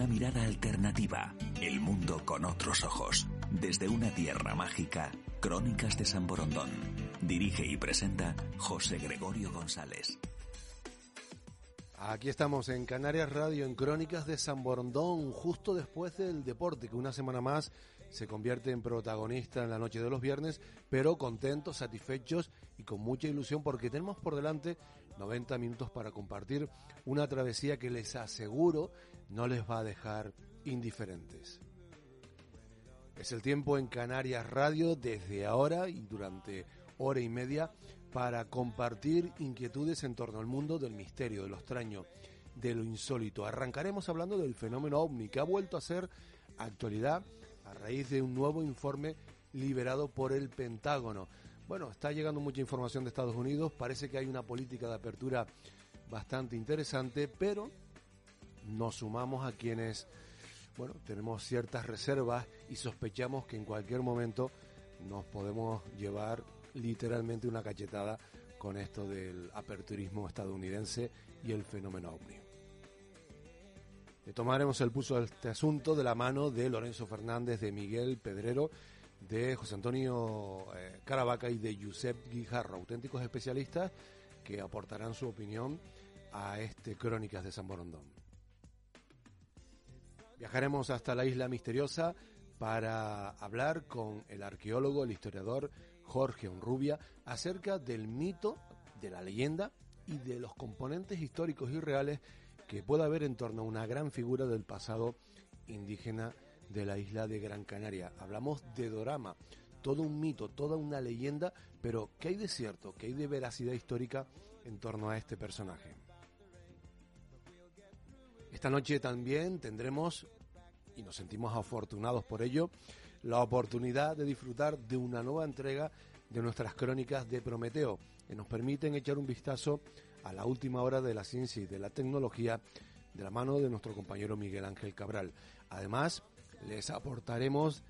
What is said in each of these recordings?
Una mirada alternativa, el mundo con otros ojos, desde una tierra mágica, Crónicas de San Borondón. Dirige y presenta José Gregorio González. Aquí estamos en Canarias Radio, en Crónicas de San Borondón, justo después del deporte, que una semana más se convierte en protagonista en la noche de los viernes, pero contentos, satisfechos y con mucha ilusión porque tenemos por delante 90 minutos para compartir una travesía que les aseguro no les va a dejar indiferentes. Es el tiempo en Canarias Radio desde ahora y durante hora y media para compartir inquietudes en torno al mundo del misterio, de lo extraño, de lo insólito. Arrancaremos hablando del fenómeno ovni que ha vuelto a ser actualidad a raíz de un nuevo informe liberado por el Pentágono. Bueno, está llegando mucha información de Estados Unidos, parece que hay una política de apertura bastante interesante, pero nos sumamos a quienes, bueno, tenemos ciertas reservas y sospechamos que en cualquier momento nos podemos llevar literalmente una cachetada con esto del aperturismo estadounidense y el fenómeno ovni. Le tomaremos el pulso de este asunto de la mano de Lorenzo Fernández, de Miguel Pedrero, de José Antonio eh, Caravaca y de Josep Guijarro, auténticos especialistas que aportarán su opinión a este Crónicas de San Borondón. Viajaremos hasta la isla misteriosa para hablar con el arqueólogo, el historiador Jorge Onrubia acerca del mito, de la leyenda y de los componentes históricos y reales que pueda haber en torno a una gran figura del pasado indígena de la isla de Gran Canaria. Hablamos de Dorama, todo un mito, toda una leyenda, pero ¿qué hay de cierto, qué hay de veracidad histórica en torno a este personaje? Esta noche también tendremos, y nos sentimos afortunados por ello, la oportunidad de disfrutar de una nueva entrega de nuestras crónicas de Prometeo, que nos permiten echar un vistazo a la última hora de la ciencia y de la tecnología de la mano de nuestro compañero Miguel Ángel Cabral. Además, les aportaremos,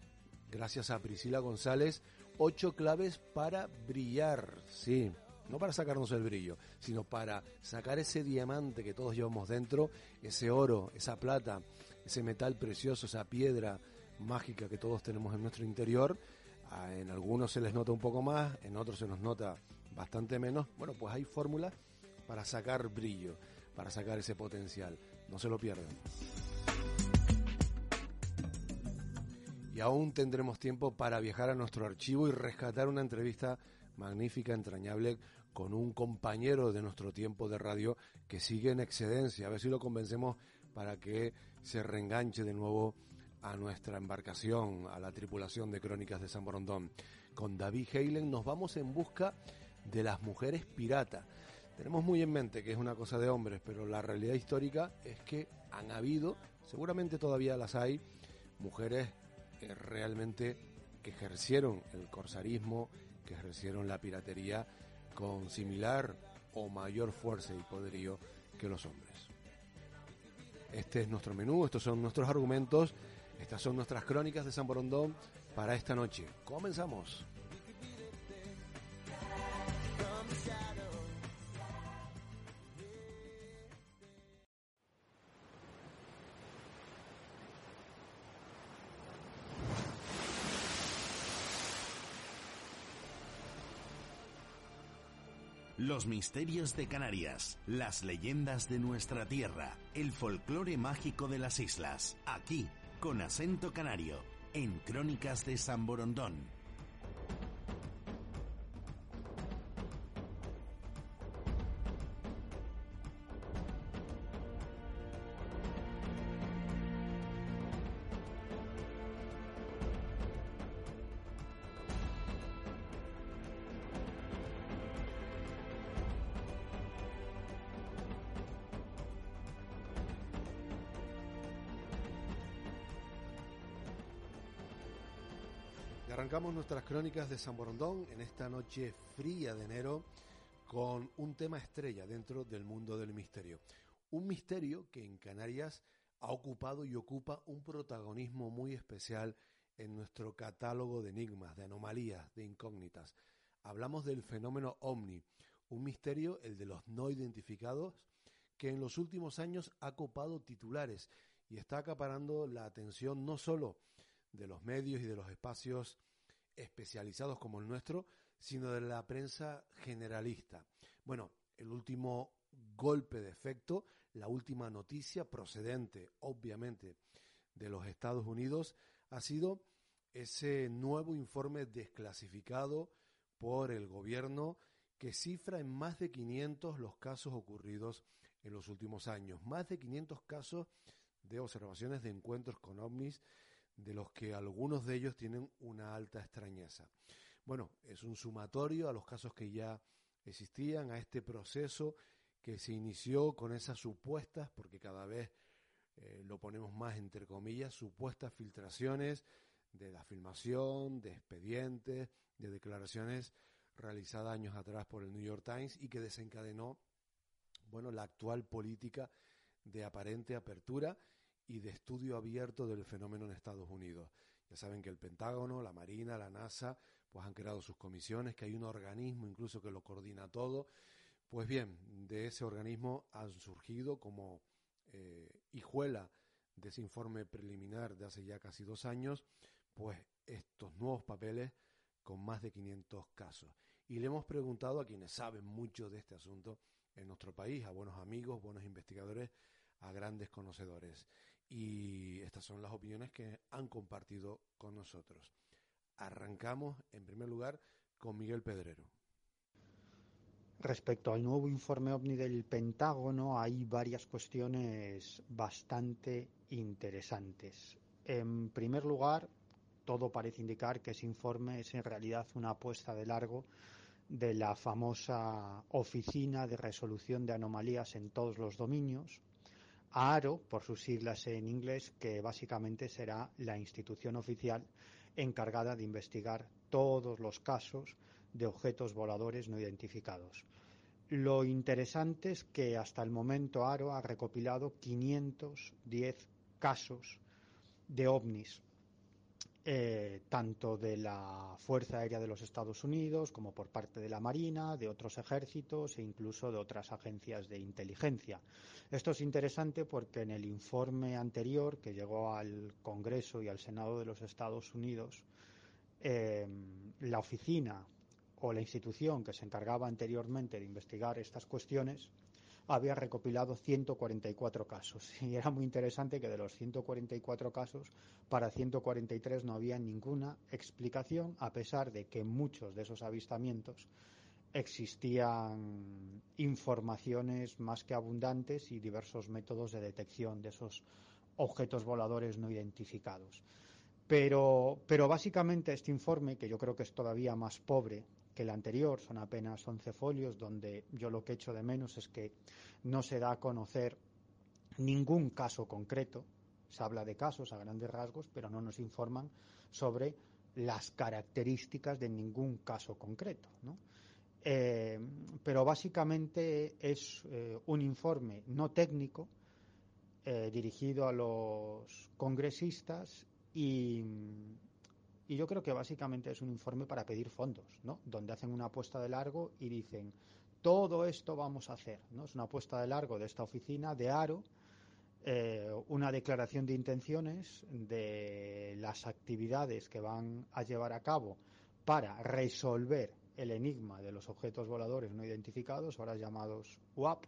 gracias a Priscila González, ocho claves para brillar, sí, no para sacarnos el brillo, sino para sacar ese diamante que todos llevamos dentro, ese oro, esa plata, ese metal precioso, esa piedra, mágica que todos tenemos en nuestro interior. En algunos se les nota un poco más, en otros se nos nota bastante menos. Bueno, pues hay fórmulas para sacar brillo, para sacar ese potencial. No se lo pierdan. Y aún tendremos tiempo para viajar a nuestro archivo y rescatar una entrevista magnífica, entrañable, con un compañero de nuestro tiempo de radio que sigue en excedencia. A ver si lo convencemos para que se reenganche de nuevo a nuestra embarcación, a la tripulación de Crónicas de San Borondón. Con David Heilen nos vamos en busca de las mujeres pirata. Tenemos muy en mente que es una cosa de hombres, pero la realidad histórica es que han habido, seguramente todavía las hay, mujeres realmente que ejercieron el corsarismo, que ejercieron la piratería con similar o mayor fuerza y poderío que los hombres. Este es nuestro menú, estos son nuestros argumentos estas son nuestras crónicas de San Borondón para esta noche. Comenzamos. Los misterios de Canarias, las leyendas de nuestra tierra, el folclore mágico de las islas, aquí con acento canario, en Crónicas de San Borondón. Crónicas de San Borondón en esta noche fría de enero con un tema estrella dentro del mundo del misterio. Un misterio que en Canarias ha ocupado y ocupa un protagonismo muy especial en nuestro catálogo de enigmas, de anomalías, de incógnitas. Hablamos del fenómeno ovni, un misterio, el de los no identificados, que en los últimos años ha copado titulares y está acaparando la atención no solo de los medios y de los espacios especializados como el nuestro, sino de la prensa generalista. Bueno, el último golpe de efecto, la última noticia procedente, obviamente, de los Estados Unidos, ha sido ese nuevo informe desclasificado por el gobierno que cifra en más de 500 los casos ocurridos en los últimos años. Más de 500 casos de observaciones de encuentros con ovnis, de los que algunos de ellos tienen una alta extrañeza. Bueno, es un sumatorio a los casos que ya existían, a este proceso que se inició con esas supuestas, porque cada vez eh, lo ponemos más entre comillas, supuestas filtraciones de la filmación, de expedientes, de declaraciones realizadas años atrás por el New York Times y que desencadenó, bueno, la actual política de aparente apertura y de estudio abierto del fenómeno en Estados Unidos. Ya saben que el Pentágono, la Marina, la NASA, pues han creado sus comisiones, que hay un organismo incluso que lo coordina todo. Pues bien, de ese organismo han surgido como eh, hijuela de ese informe preliminar de hace ya casi dos años, pues estos nuevos papeles con más de 500 casos. Y le hemos preguntado a quienes saben mucho de este asunto en nuestro país, a buenos amigos, buenos investigadores, a grandes conocedores. Y estas son las opiniones que han compartido con nosotros. Arrancamos, en primer lugar, con Miguel Pedrero. Respecto al nuevo informe OVNI del Pentágono, hay varias cuestiones bastante interesantes. En primer lugar, todo parece indicar que ese informe es en realidad una apuesta de largo de la famosa Oficina de Resolución de Anomalías en todos los dominios, AARO, por sus siglas en inglés, que básicamente será la institución oficial encargada de investigar todos los casos de objetos voladores no identificados. Lo interesante es que hasta el momento ARO ha recopilado 510 casos de ovnis, eh, tanto de la Fuerza Aérea de los Estados Unidos como por parte de la Marina, de otros ejércitos e incluso de otras agencias de inteligencia. Esto es interesante porque en el informe anterior que llegó al Congreso y al Senado de los Estados Unidos, eh, la oficina o la institución que se encargaba anteriormente de investigar estas cuestiones había recopilado 144 casos. Y era muy interesante que de los 144 casos, para 143 no había ninguna explicación, a pesar de que en muchos de esos avistamientos existían informaciones más que abundantes y diversos métodos de detección de esos objetos voladores no identificados. Pero, pero básicamente este informe, que yo creo que es todavía más pobre el anterior, son apenas 11 folios, donde yo lo que echo de menos es que no se da a conocer ningún caso concreto. Se habla de casos a grandes rasgos, pero no nos informan sobre las características de ningún caso concreto. Eh, pero básicamente es eh, un informe no técnico eh, dirigido a los congresistas y, y yo creo que básicamente es un informe para pedir fondos, ¿no? Donde hacen una apuesta de largo y dicen, todo esto vamos a hacer, ¿no? Es una apuesta de largo de esta oficina, de Aro, eh, una declaración de intenciones de las actividades que van a llevar a cabo para resolver el enigma de los objetos voladores no identificados, ahora llamados UAP,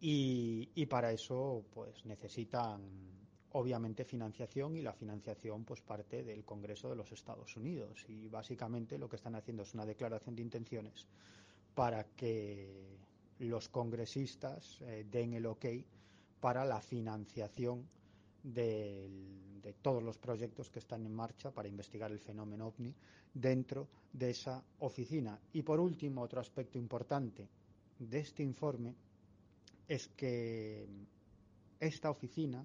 y, y para eso pues necesitan obviamente financiación y la financiación pues parte del Congreso de los Estados Unidos y básicamente lo que están haciendo es una declaración de intenciones para que los congresistas eh, den el ok para la financiación de, de todos los proyectos que están en marcha para investigar el fenómeno ovni dentro de esa oficina. Y por último, otro aspecto importante de este informe es que esta oficina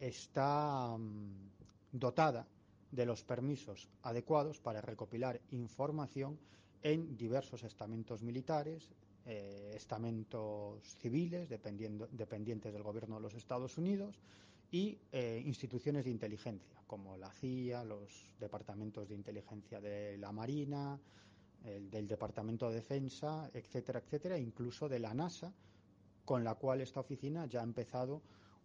está mm, dotada de los permisos adecuados para recopilar información en diversos estamentos militares, eh, estamentos civiles dependientes del gobierno de los Estados Unidos y eh, instituciones de inteligencia como la CIA, los departamentos de inteligencia de la Marina, del Departamento de Defensa, etcétera, etcétera, incluso de la NASA, con la cual esta oficina ya ha empezado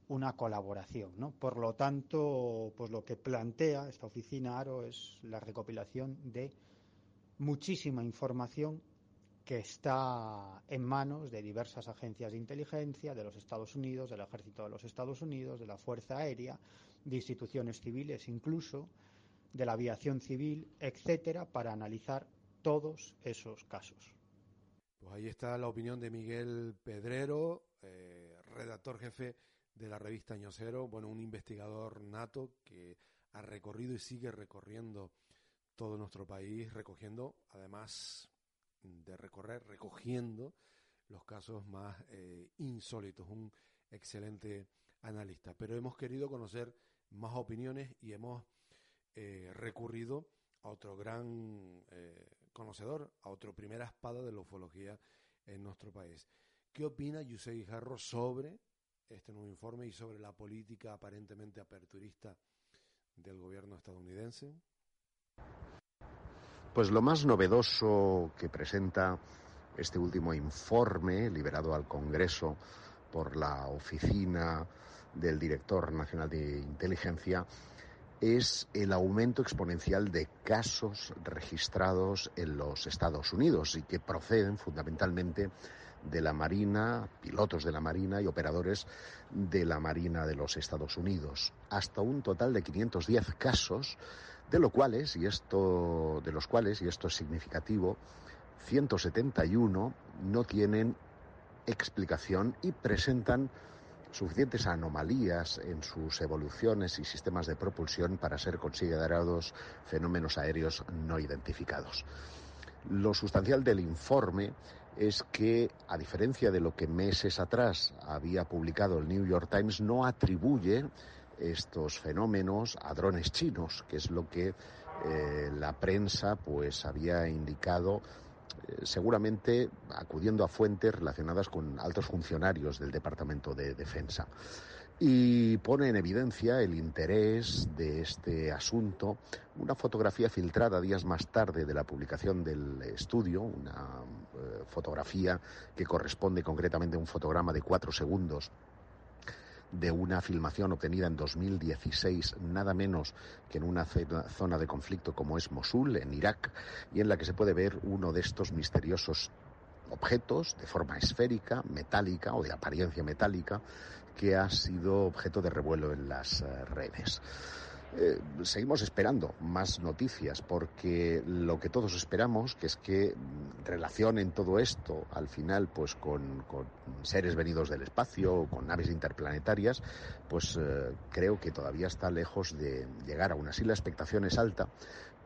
una colaboración. ¿no? Por lo tanto, pues lo que plantea esta oficina ARO es la recopilación de muchísima información que está en manos de diversas agencias de inteligencia de los Estados Unidos, del Ejército de los Estados Unidos, de la Fuerza Aérea, de instituciones civiles incluso, de la aviación civil, etcétera, para analizar todos esos casos. Pues ahí está la opinión de Miguel Pedrero, eh, redactor jefe de la revista Año Cero, bueno, un investigador nato que ha recorrido y sigue recorriendo todo nuestro país, recogiendo, además de recorrer, recogiendo los casos más eh, insólitos, un excelente analista. Pero hemos querido conocer más opiniones y hemos eh, recurrido a otro gran eh, conocedor, a otro primera espada de la ufología en nuestro país. ¿Qué opina Yusei Jarro sobre este nuevo informe y sobre la política aparentemente aperturista del gobierno estadounidense? Pues lo más novedoso que presenta este último informe, liberado al Congreso por la Oficina del Director Nacional de Inteligencia, es el aumento exponencial de casos registrados en los Estados Unidos y que proceden fundamentalmente de la Marina, pilotos de la Marina y operadores de la Marina de los Estados Unidos, hasta un total de 510 casos, de lo cuales y esto de los cuales y esto es significativo, 171 no tienen explicación y presentan suficientes anomalías en sus evoluciones y sistemas de propulsión para ser considerados fenómenos aéreos no identificados. Lo sustancial del informe es que, a diferencia de lo que meses atrás había publicado el New York Times, no atribuye estos fenómenos a drones chinos, que es lo que eh, la prensa pues había indicado eh, seguramente acudiendo a fuentes relacionadas con altos funcionarios del Departamento de Defensa. Y pone en evidencia el interés de este asunto. Una fotografía filtrada días más tarde de la publicación del estudio, una eh, fotografía que corresponde concretamente a un fotograma de cuatro segundos de una filmación obtenida en 2016, nada menos que en una zona de conflicto como es Mosul, en Irak, y en la que se puede ver uno de estos misteriosos objetos de forma esférica, metálica o de apariencia metálica, que ha sido objeto de revuelo en las eh, redes. Eh, seguimos esperando más noticias porque lo que todos esperamos que es que relacionen todo esto al final pues con, seres venidos del espacio o con naves interplanetarias pues eh, creo que todavía está lejos de llegar aún así la expectación es alta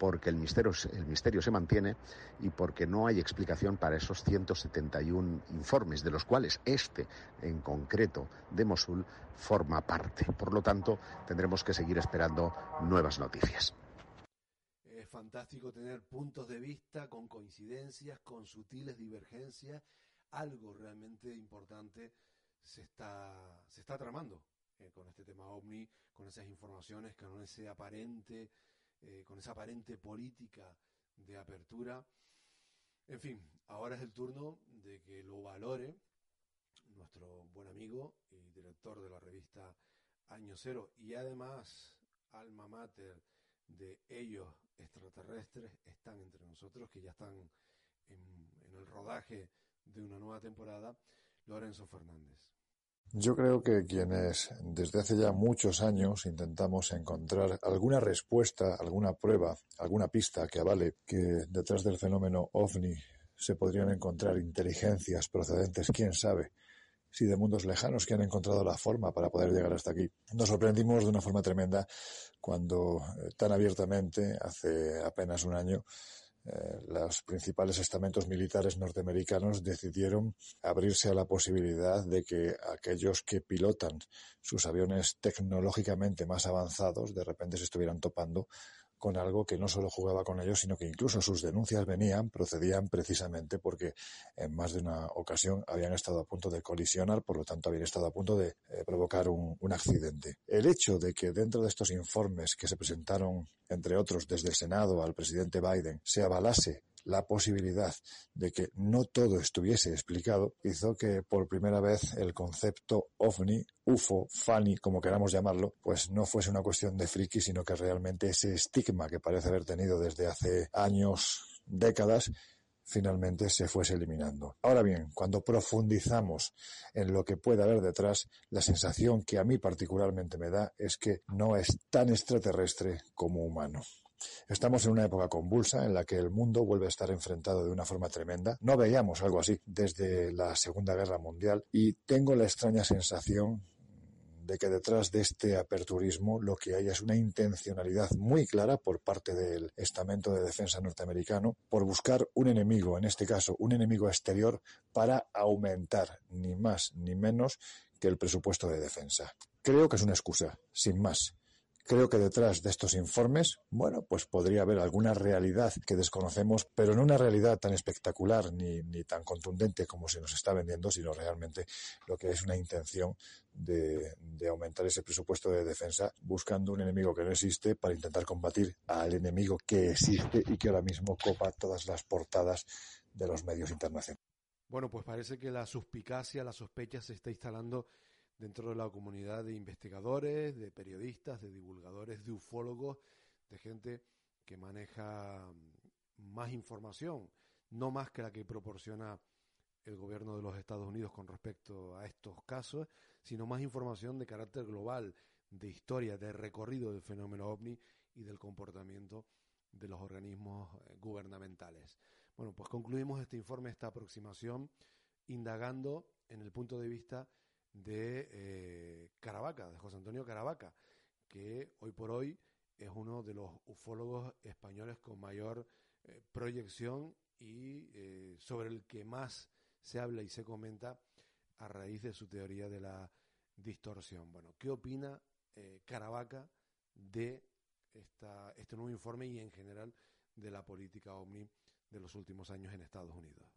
porque el misterio, el misterio se mantiene y porque no hay explicación para esos 171 informes, de los cuales este en concreto de Mosul forma parte. Por lo tanto, tendremos que seguir esperando nuevas noticias. Es fantástico tener puntos de vista con coincidencias, con sutiles divergencias. Algo realmente importante se está, se está tramando eh, con este tema OVNI, con esas informaciones, con ese aparente eh, con esa aparente política de apertura. En fin, ahora es el turno de que lo valore nuestro buen amigo y director de la revista Año Cero y además alma mater de ellos extraterrestres están entre nosotros, que ya están en, en el rodaje de una nueva temporada, Lorenzo Fernández. Yo creo que quienes desde hace ya muchos años intentamos encontrar alguna respuesta, alguna prueba, alguna pista que avale que detrás del fenómeno ovni se podrían encontrar inteligencias procedentes, quién sabe, si de mundos lejanos que han encontrado la forma para poder llegar hasta aquí. Nos sorprendimos de una forma tremenda cuando eh, tan abiertamente, hace apenas un año, eh, los principales estamentos militares norteamericanos decidieron abrirse a la posibilidad de que aquellos que pilotan sus aviones tecnológicamente más avanzados de repente se estuvieran topando con algo que no solo jugaba con ellos, sino que incluso sus denuncias venían, procedían precisamente porque en más de una ocasión habían estado a punto de colisionar, por lo tanto habían estado a punto de eh, provocar un, un accidente. El hecho de que dentro de estos informes que se presentaron, entre otros, desde el Senado al presidente Biden, se avalase la posibilidad de que no todo estuviese explicado, hizo que por primera vez el concepto ovni, UFO, FANI, como queramos llamarlo, pues no fuese una cuestión de friki, sino que realmente ese estigma que parece haber tenido desde hace años, décadas, finalmente se fuese eliminando. Ahora bien, cuando profundizamos en lo que puede haber detrás, la sensación que a mí particularmente me da es que no es tan extraterrestre como humano. Estamos en una época convulsa en la que el mundo vuelve a estar enfrentado de una forma tremenda. No veíamos algo así desde la Segunda Guerra Mundial y tengo la extraña sensación de que detrás de este aperturismo lo que hay es una intencionalidad muy clara por parte del estamento de defensa norteamericano por buscar un enemigo, en este caso un enemigo exterior, para aumentar ni más ni menos que el presupuesto de defensa. Creo que es una excusa, sin más. Creo que detrás de estos informes, bueno, pues podría haber alguna realidad que desconocemos, pero no una realidad tan espectacular ni, ni tan contundente como se nos está vendiendo, sino realmente lo que es una intención de, de, aumentar ese presupuesto de defensa buscando un enemigo que no existe para intentar combatir al enemigo que existe y que ahora mismo copa todas las portadas de los medios internacionales. Bueno, pues parece que la suspicacia, la sospecha se está instalando dentro de la comunidad de investigadores, de periodistas, de divulgadores, de ufólogos, de gente que maneja más información, no más que la que proporciona el gobierno de los Estados Unidos con respecto a estos casos, sino más información de carácter global, de historia, de recorrido del fenómeno ovni y del comportamiento de los organismos eh, gubernamentales. Bueno, pues concluimos este informe, esta aproximación, indagando en el punto de vista de eh, Caravaca, de José Antonio Caravaca, que hoy por hoy es uno de los ufólogos españoles con mayor eh, proyección y eh, sobre el que más se habla y se comenta a raíz de su teoría de la distorsión. Bueno, ¿qué opina Caravaca de esta, este nuevo informe y en general de la política OVNI de los últimos años en Estados Unidos?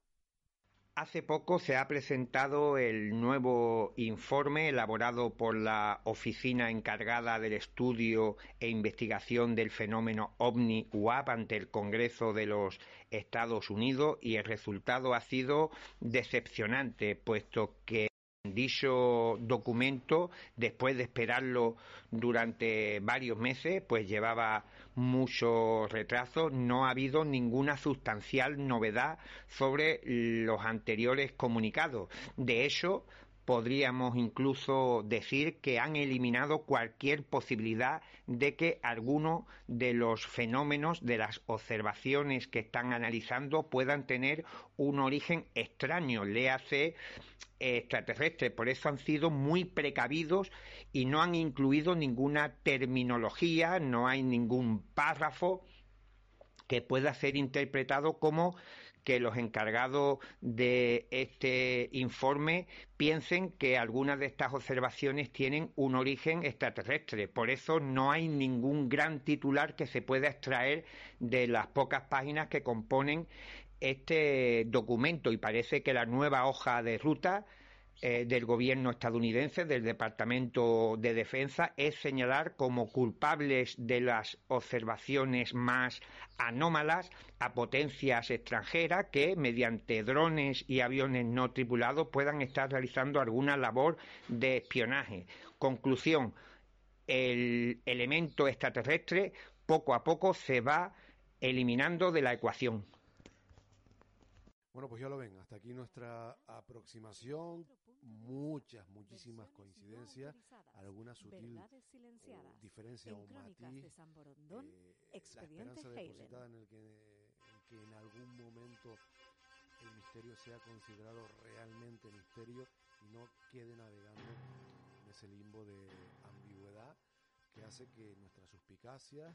Hace poco se ha presentado el nuevo informe elaborado por la oficina encargada del estudio e investigación del fenómeno OVNI UAP ante el Congreso de los Estados Unidos y el resultado ha sido decepcionante, puesto que dicho documento, después de esperarlo durante varios meses, pues llevaba mucho retraso, no ha habido ninguna sustancial novedad sobre los anteriores comunicados. De hecho, podríamos incluso decir que han eliminado cualquier posibilidad de que alguno de los fenómenos, de las observaciones que están analizando, puedan tener un origen extraño, le hace extraterrestre. Por eso han sido muy precavidos y no han incluido ninguna terminología, no hay ningún párrafo que pueda ser interpretado como que los encargados de este informe piensen que algunas de estas observaciones tienen un origen extraterrestre. Por eso no hay ningún gran titular que se pueda extraer de las pocas páginas que componen este documento y parece que la nueva hoja de ruta eh, del gobierno estadounidense, del Departamento de Defensa, es señalar como culpables de las observaciones más anómalas a potencias extranjeras que, mediante drones y aviones no tripulados, puedan estar realizando alguna labor de espionaje. Conclusión, el elemento extraterrestre poco a poco se va eliminando de la ecuación. Bueno, pues ya lo ven, hasta aquí nuestra aproximación, muchas, muchísimas coincidencias, alguna sutil uh, diferencia o matiz, de San Borondón, eh, la esperanza depositada en, el que, en que en algún momento el misterio sea considerado realmente misterio y no quede navegando en ese limbo de ambigüedad que hace que nuestras suspicacias,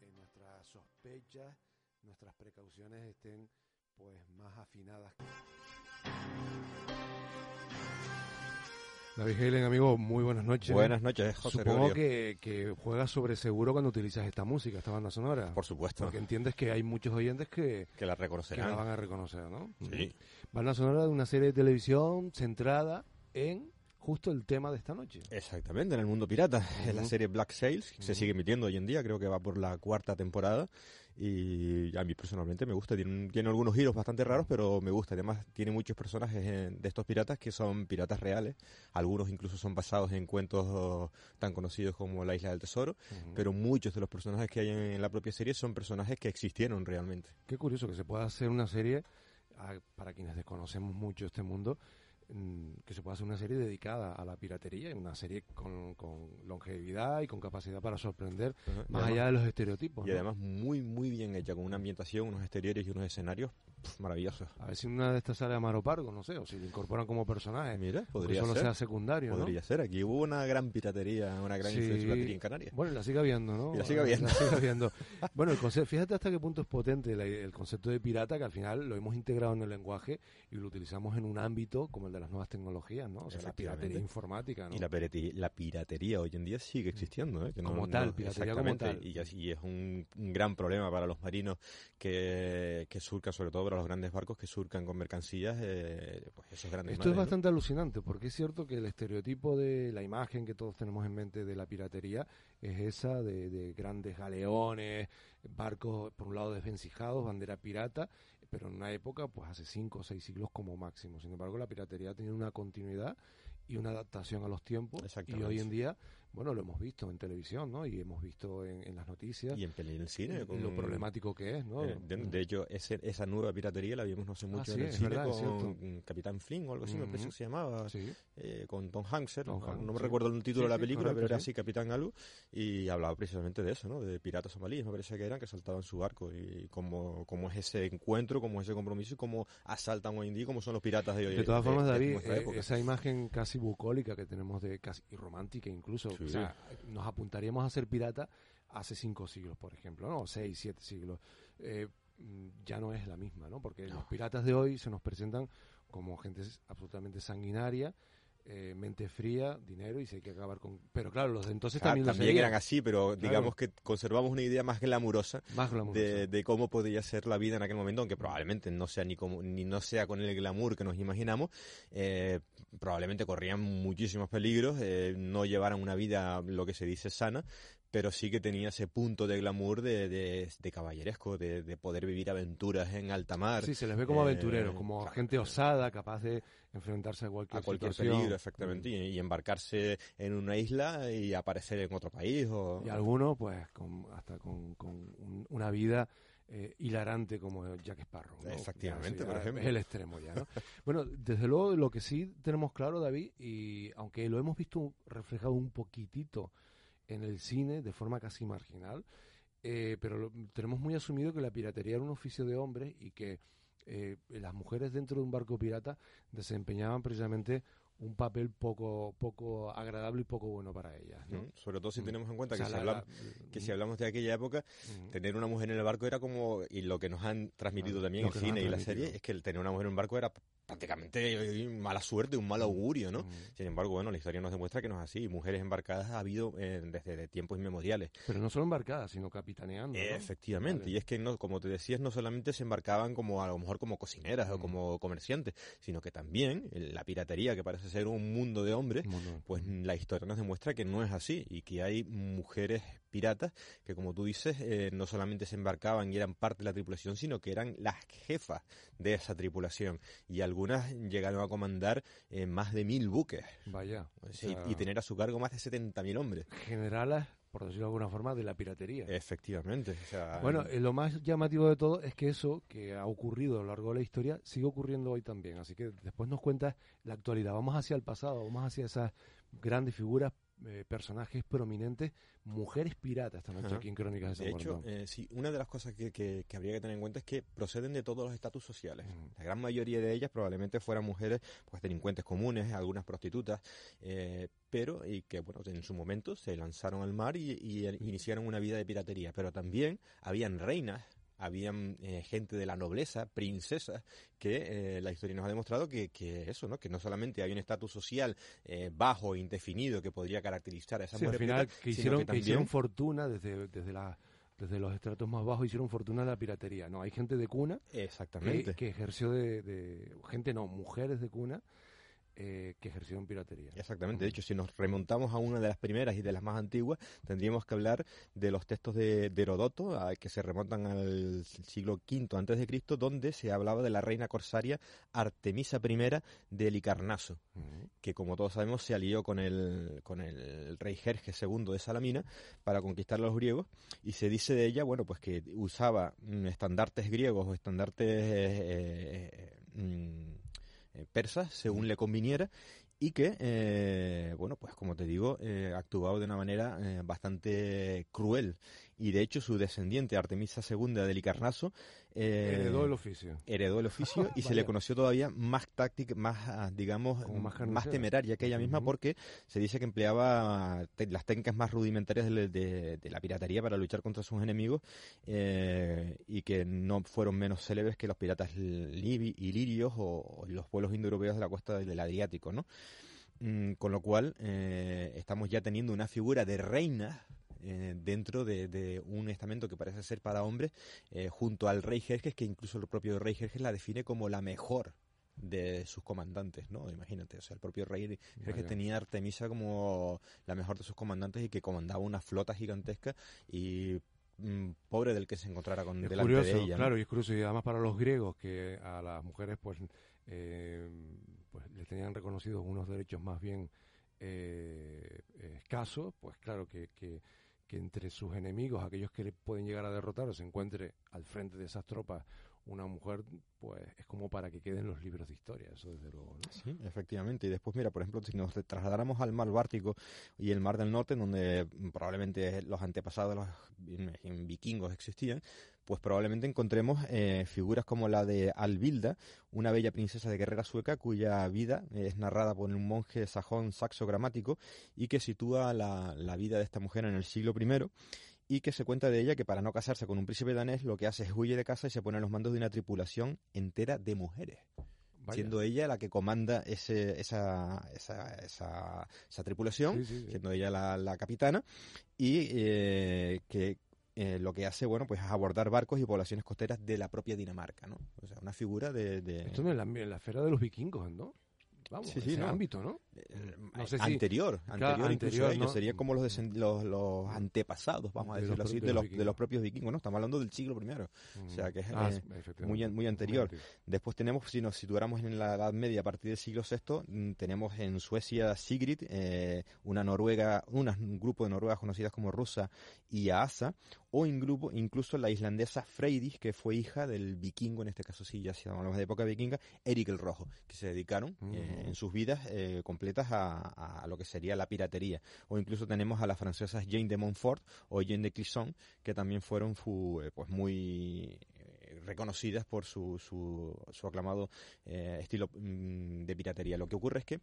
eh, nuestras sospechas, nuestras precauciones estén pues más afinadas. David Helen, amigo, muy buenas noches. Buenas noches, José Supongo que, que, juegas sobre seguro cuando utilizas esta música, esta banda sonora. Por supuesto. Porque entiendes que hay muchos oyentes que, que la reconocerán. Que la van a reconocer, ¿no? Sí. Banda sonora de una serie de televisión centrada en justo el tema de esta noche. Exactamente, en el mundo pirata. Uh -huh. Es la serie Black Sails, que uh -huh. se sigue emitiendo hoy en día, creo que va por la cuarta temporada y a mí personalmente me gusta. Tiene, tiene algunos giros bastante raros, pero me gusta. Además, tiene muchos personajes de estos piratas que son piratas reales. Algunos incluso son basados en cuentos tan conocidos como La Isla del Tesoro, pero muchos de los personajes que hay en, la propia serie son personajes que existieron realmente. Qué curioso que se pueda hacer una serie, ah, para quienes desconocemos mucho este mundo, que se pueda hacer una serie dedicada a la piratería, una serie con, longevidad y con capacidad para sorprender, más allá de los estereotipos. Y además muy, muy bien hecha, con una ambientación, unos exteriores y unos escenarios maravillosos. A ver si una de estas sale a Maro Pargo, no sé, o si lo incorporan como personaje. Mira, podría solo ser. sea secundario, Podría ser, aquí hubo una gran piratería, una gran influencia en Canarias. Bueno, la sigue viendo, ¿no? Y la sigue viendo. viendo. bueno, el concepto, fíjate hasta qué punto es potente el concepto de pirata, que al final lo hemos integrado en el lenguaje y lo utilizamos en un ámbito como el de las nuevas tecnologías, ¿no? O sea, la piratería informática, ¿no? Y la piratería, hoy en día sigue existiendo, ¿eh? como tal, piratería como tal. Y, es un, gran problema para los marinos que, que surcan, sobre todo para los grandes barcos que surcan con mercancías, eh, pues esos grandes Esto es bastante alucinante, porque es cierto que el estereotipo de la imagen que todos tenemos en mente de la piratería es esa de, de grandes galeones, barcos por un lado desvencijados, bandera pirata, pero en una época, pues hace cinco o seis siglos como máximo. Sin embargo, la piratería tiene una continuidad y una adaptación a los tiempos. Y hoy en día bueno, lo hemos visto en televisión, ¿no? Y hemos visto en, las noticias. Y en, el cine. Con, lo problemático que es, ¿no? Eh, de, hecho, ese, esa nueva piratería la vimos no sé mucho ah, en el cine con Capitán Flynn o algo así, me parece que se llamaba. Eh, con Tom Hanks, no, me recuerdo el título de la película, pero era así, Capitán Alu. Y hablaba precisamente de eso, ¿no? De piratas somalíes, me parece que eran, que saltaban su barco. Y cómo, cómo es ese encuentro, cómo es ese compromiso y cómo asaltan hoy en día, cómo son los piratas de hoy De todas formas, David, eh, esa imagen casi bucólica que tenemos de casi y romántica incluso. O sea, nos apuntaríamos a ser pirata hace cinco siglos, por ejemplo, ¿no? Seis, siete siglos. Eh, ya no es la misma, ¿no? Porque los piratas de hoy se nos presentan como gente absolutamente sanguinaria, eh, mente fría, dinero y se hay que acabar con... Pero claro, los de entonces también, también eran así, pero digamos que conservamos una idea más glamurosa, De, cómo podría ser la vida en aquel momento, aunque probablemente no sea ni, como, ni no sea con el glamour que nos imaginamos, eh, probablemente corrían muchísimos peligros, eh, no llevaran una vida, lo que se dice, sana, pero sí que tenía ese punto de glamour de, de, caballeresco, de, poder vivir aventuras en alta mar. Sí, se les ve como aventureros, como gente osada, capaz de enfrentarse a cualquier, a cualquier peligro, exactamente, mm. y, embarcarse en una isla y aparecer en otro país. O... Y algunos, pues, con, hasta con, una vida eh, hilarante como Jack Sparrow. Exactamente, por ejemplo. Es el extremo ya, ¿no? bueno, desde luego lo que sí tenemos claro, David, y aunque lo hemos visto reflejado un poquitito en el cine de forma casi marginal, eh, pero tenemos muy asumido que la piratería era un oficio de hombres y que eh, las mujeres dentro de un barco pirata desempeñaban precisamente un papel poco poco agradable y poco bueno para ellas. Sobre todo si mm. tenemos en cuenta que, si, hablamos, que si hablamos de aquella época, tener una mujer en el barco era como, y lo que nos han transmitido también en el cine y la serie, es que el tener una mujer en un barco era prácticamente mala suerte, un mal augurio, ¿no? Sin embargo, bueno, la historia nos demuestra que no es así. Mujeres embarcadas ha habido eh, desde tiempos inmemoriales. Pero no solo embarcadas, sino capitaneando. efectivamente, y es que, no, como te decías, no solamente se embarcaban como a lo mejor como cocineras o como comerciantes, sino que también la piratería, que parece ser un mundo de hombres, pues la historia nos demuestra que no es así y que hay mujeres piratas que, como tú dices, eh, no solamente se embarcaban y eran parte de la tripulación, sino que eran las jefas de esa tripulación. Y algunas llegaron a comandar eh, más de mil buques. Vaya. y, tener a su cargo más de 70.000 hombres. Generales por decirlo de alguna forma, de la piratería. Efectivamente. bueno, eh, lo más llamativo de todo es que eso que ha ocurrido a lo largo de la historia sigue ocurriendo hoy también. Así que después nos cuenta la actualidad. Vamos hacia el pasado, vamos hacia esas grandes figuras eh, personajes prominentes, mujeres piratas esta noche aquí en Crónicas de San De hecho, eh, sí, una de las cosas que, que, habría que tener en cuenta es que proceden de todos los estatus sociales. La gran mayoría de ellas probablemente fueran mujeres, pues delincuentes comunes, algunas prostitutas, eh, pero y que bueno en su momento se lanzaron al mar y, y iniciaron una vida de piratería. Pero también habían reinas habían eh, gente de la nobleza, princesas, que eh, la historia nos ha demostrado que, eso, ¿no? Que no solamente hay un estatus social eh, bajo e indefinido que podría caracterizar a esa sí, al final, que hicieron, que, hicieron fortuna desde, desde la desde los estratos más bajos hicieron fortuna en la piratería. No, hay gente de cuna Exactamente. Que, ejerció de, de, gente no, mujeres de cuna eh, que ejercieron piratería. Exactamente, de hecho, si nos remontamos a una de las primeras y de las más antiguas, tendríamos que hablar de los textos de, Herodoto, que se remontan al siglo V antes de Cristo, donde se hablaba de la reina corsaria Artemisa I de Helicarnaso, que como todos sabemos se alió con el, con el rey Jerjes II de Salamina para conquistar a los griegos, y se dice de ella, bueno, pues que usaba mm, estandartes griegos o estandartes eh, eh, mm, persas, según le conviniera, y que, eh, bueno, pues como te digo, eh, actuaba de una manera eh, bastante cruel. Y de hecho su descendiente, Artemisa II de Helicarnaso, eh, heredó el oficio. Heredó el oficio y se le conoció todavía más táctica, más, ah, digamos, más, temeraria que ella misma porque se dice que empleaba las técnicas más rudimentarias de, la piratería para luchar contra sus enemigos y que no fueron menos célebres que los piratas ilirios o, los pueblos indoeuropeos de la costa del Adriático, ¿no? Mm, con lo cual, eh, estamos ya teniendo una figura de reina eh, dentro de, un estamento que parece ser para hombres, eh, junto al rey Jerjes, que incluso el propio rey Jerjes la define como la mejor de sus comandantes, ¿no? Imagínate, o sea, el propio rey Jerjes tenía a Artemisa como la mejor de sus comandantes y que comandaba una flota gigantesca y mm, pobre del que se encontrara con delante de ella. Claro, y es curioso, y además para los griegos, que a las mujeres, pues eh, pues les tenían reconocidos unos derechos más bien eh, escasos, pues claro que, que, entre sus enemigos, aquellos que le pueden llegar a derrotar, se encuentre al frente de esas tropas una mujer, pues es como para que queden los libros de historia, eso desde luego. Sí, efectivamente. Y después, mira, por ejemplo, si nos trasladáramos al mar Bártico y el mar del Norte, donde probablemente los antepasados los vikingos existían, pues probablemente encontremos eh, figuras como la de Albilda, una bella princesa de guerrera sueca cuya vida es narrada por un monje sajón saxo gramático y que sitúa la, la vida de esta mujer en el siglo I y que se cuenta de ella que para no casarse con un príncipe danés lo que hace es huye de casa y se pone a los mandos de una tripulación entera de mujeres. Siendo ella la que comanda ese, esa, esa, esa, esa tripulación, siendo ella la, la capitana, y eh, que eh, lo que hace, bueno, pues es abordar barcos y poblaciones costeras de la propia Dinamarca, ¿no? O sea, una figura de... de... Esto no es la, la esfera de los vikingos, ¿no? Vamos, sí, ese ámbito, ¿no? Eh, no sé anterior, anterior, anterior sería como los, los, los, antepasados, vamos a decirlo así, de los, de los propios vikingos, ¿no? Estamos hablando del siglo primero, o sea que es ah, eh, muy, muy anterior. Después tenemos, si nos situáramos en la Edad Media a partir del siglo VI, mm, tenemos en Suecia Sigrid, eh, una noruega, un grupo de noruegas conocidas como Rusa y Asa, o en grupo, incluso la islandesa Freydis, que fue hija del vikingo, en este caso sí, ya si hablamos de época vikinga, Eric el Rojo, que se dedicaron en sus vidas eh, completas a, lo que sería la piratería. O incluso tenemos a las francesas Jane de Montfort o Jane de Clisson, que también fueron eh, pues muy eh, reconocidas por su, su, su aclamado estilo mm, de piratería. Lo que ocurre es que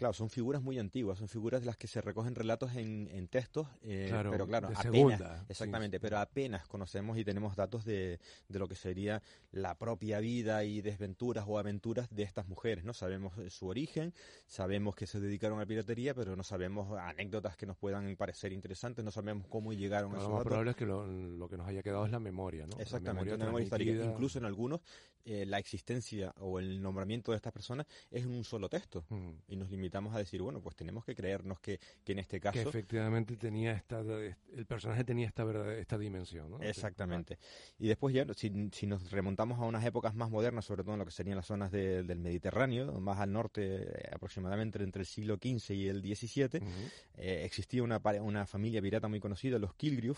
Claro, son figuras muy antiguas, son figuras de las que se recogen relatos en, textos, eh, pero claro, apenas, exactamente, pero apenas conocemos y tenemos datos de, de, lo que sería la propia vida y desventuras o aventuras de estas mujeres, ¿no? Sabemos su origen, sabemos que se dedicaron a la piratería, pero no sabemos anécdotas que nos puedan parecer interesantes, no sabemos cómo llegaron a esos Lo más probable es que lo, que nos haya quedado es la memoria, ¿no? Exactamente, la memoria, histórica. Incluso en algunos, eh, la existencia o el nombramiento de estas personas es en un solo texto mm. y nos limitamos a decir, bueno, pues tenemos que creernos que, que en este caso... Que efectivamente tenía esta, el personaje tenía esta, esta dimensión, ¿no? Exactamente. Y después ya, si, si, nos remontamos a unas épocas más modernas, sobre todo en lo que serían las zonas del Mediterráneo, más al norte, eh, aproximadamente entre el siglo XV y el XVII, eh, existía una, una familia pirata muy conocida, los Kilgrew,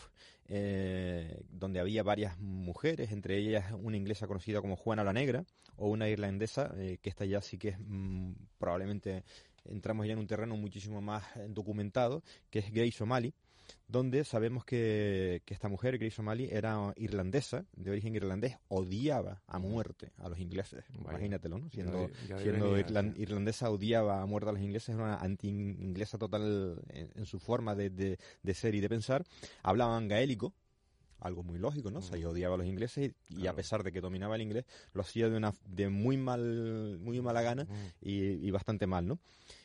eh, donde había varias mujeres, entre ellas una inglesa conocida como Juana la Negra, o una irlandesa, que esta ya sí que es mm, probablemente entramos ya en un terreno muchísimo más eh, documentado, que es Grace O'Malley, donde sabemos que, esta mujer, Grace O'Malley, era irlandesa, de origen irlandés, odiaba a muerte a los ingleses. Imagínatelo, ¿no? Siendo, irlandesa, odiaba a muerte a los ingleses, era una anti-inglesa total en, su forma de, de, ser y de pensar. Hablaban gaélico, algo muy lógico, ¿no? O sea, odiaba a los ingleses y, a pesar de que dominaba el inglés, lo hacía de una de muy mal muy mala gana y, bastante mal, ¿no?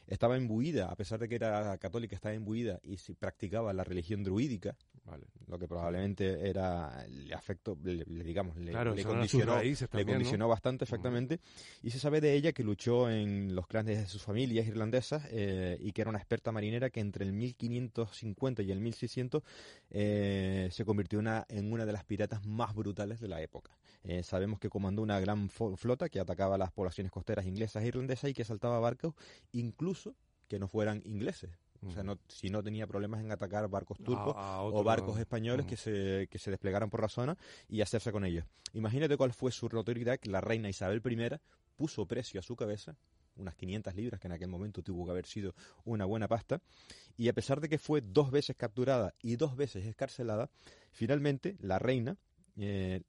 Estaba imbuida, a pesar de que era católica, estaba imbuida y si practicaba la religión druídica, lo que probablemente era el afecto, le, digamos, le, condicionó, le condicionó bastante exactamente. Y se sabe de ella que luchó en los clanes de sus familias irlandesas eh, y que era una experta marinera que entre el 1550 y el 1600 eh, se convirtió una, en una de las piratas más brutales de la época. Eh, sabemos que comandó una gran flota que atacaba las poblaciones costeras inglesas e irlandesas y que saltaba barcos incluso que no fueran ingleses. O sea, no, si no tenía problemas en atacar barcos turcos o barcos españoles que, se, que se desplegaran por la zona y hacerse con ellos. Imagínate cuál fue su autoridad, que la reina Isabel I puso precio a su cabeza, unas 500 libras, que en aquel momento tuvo que haber sido una buena pasta, y a pesar de que fue dos veces capturada y dos veces escarcelada, finalmente la reina eh,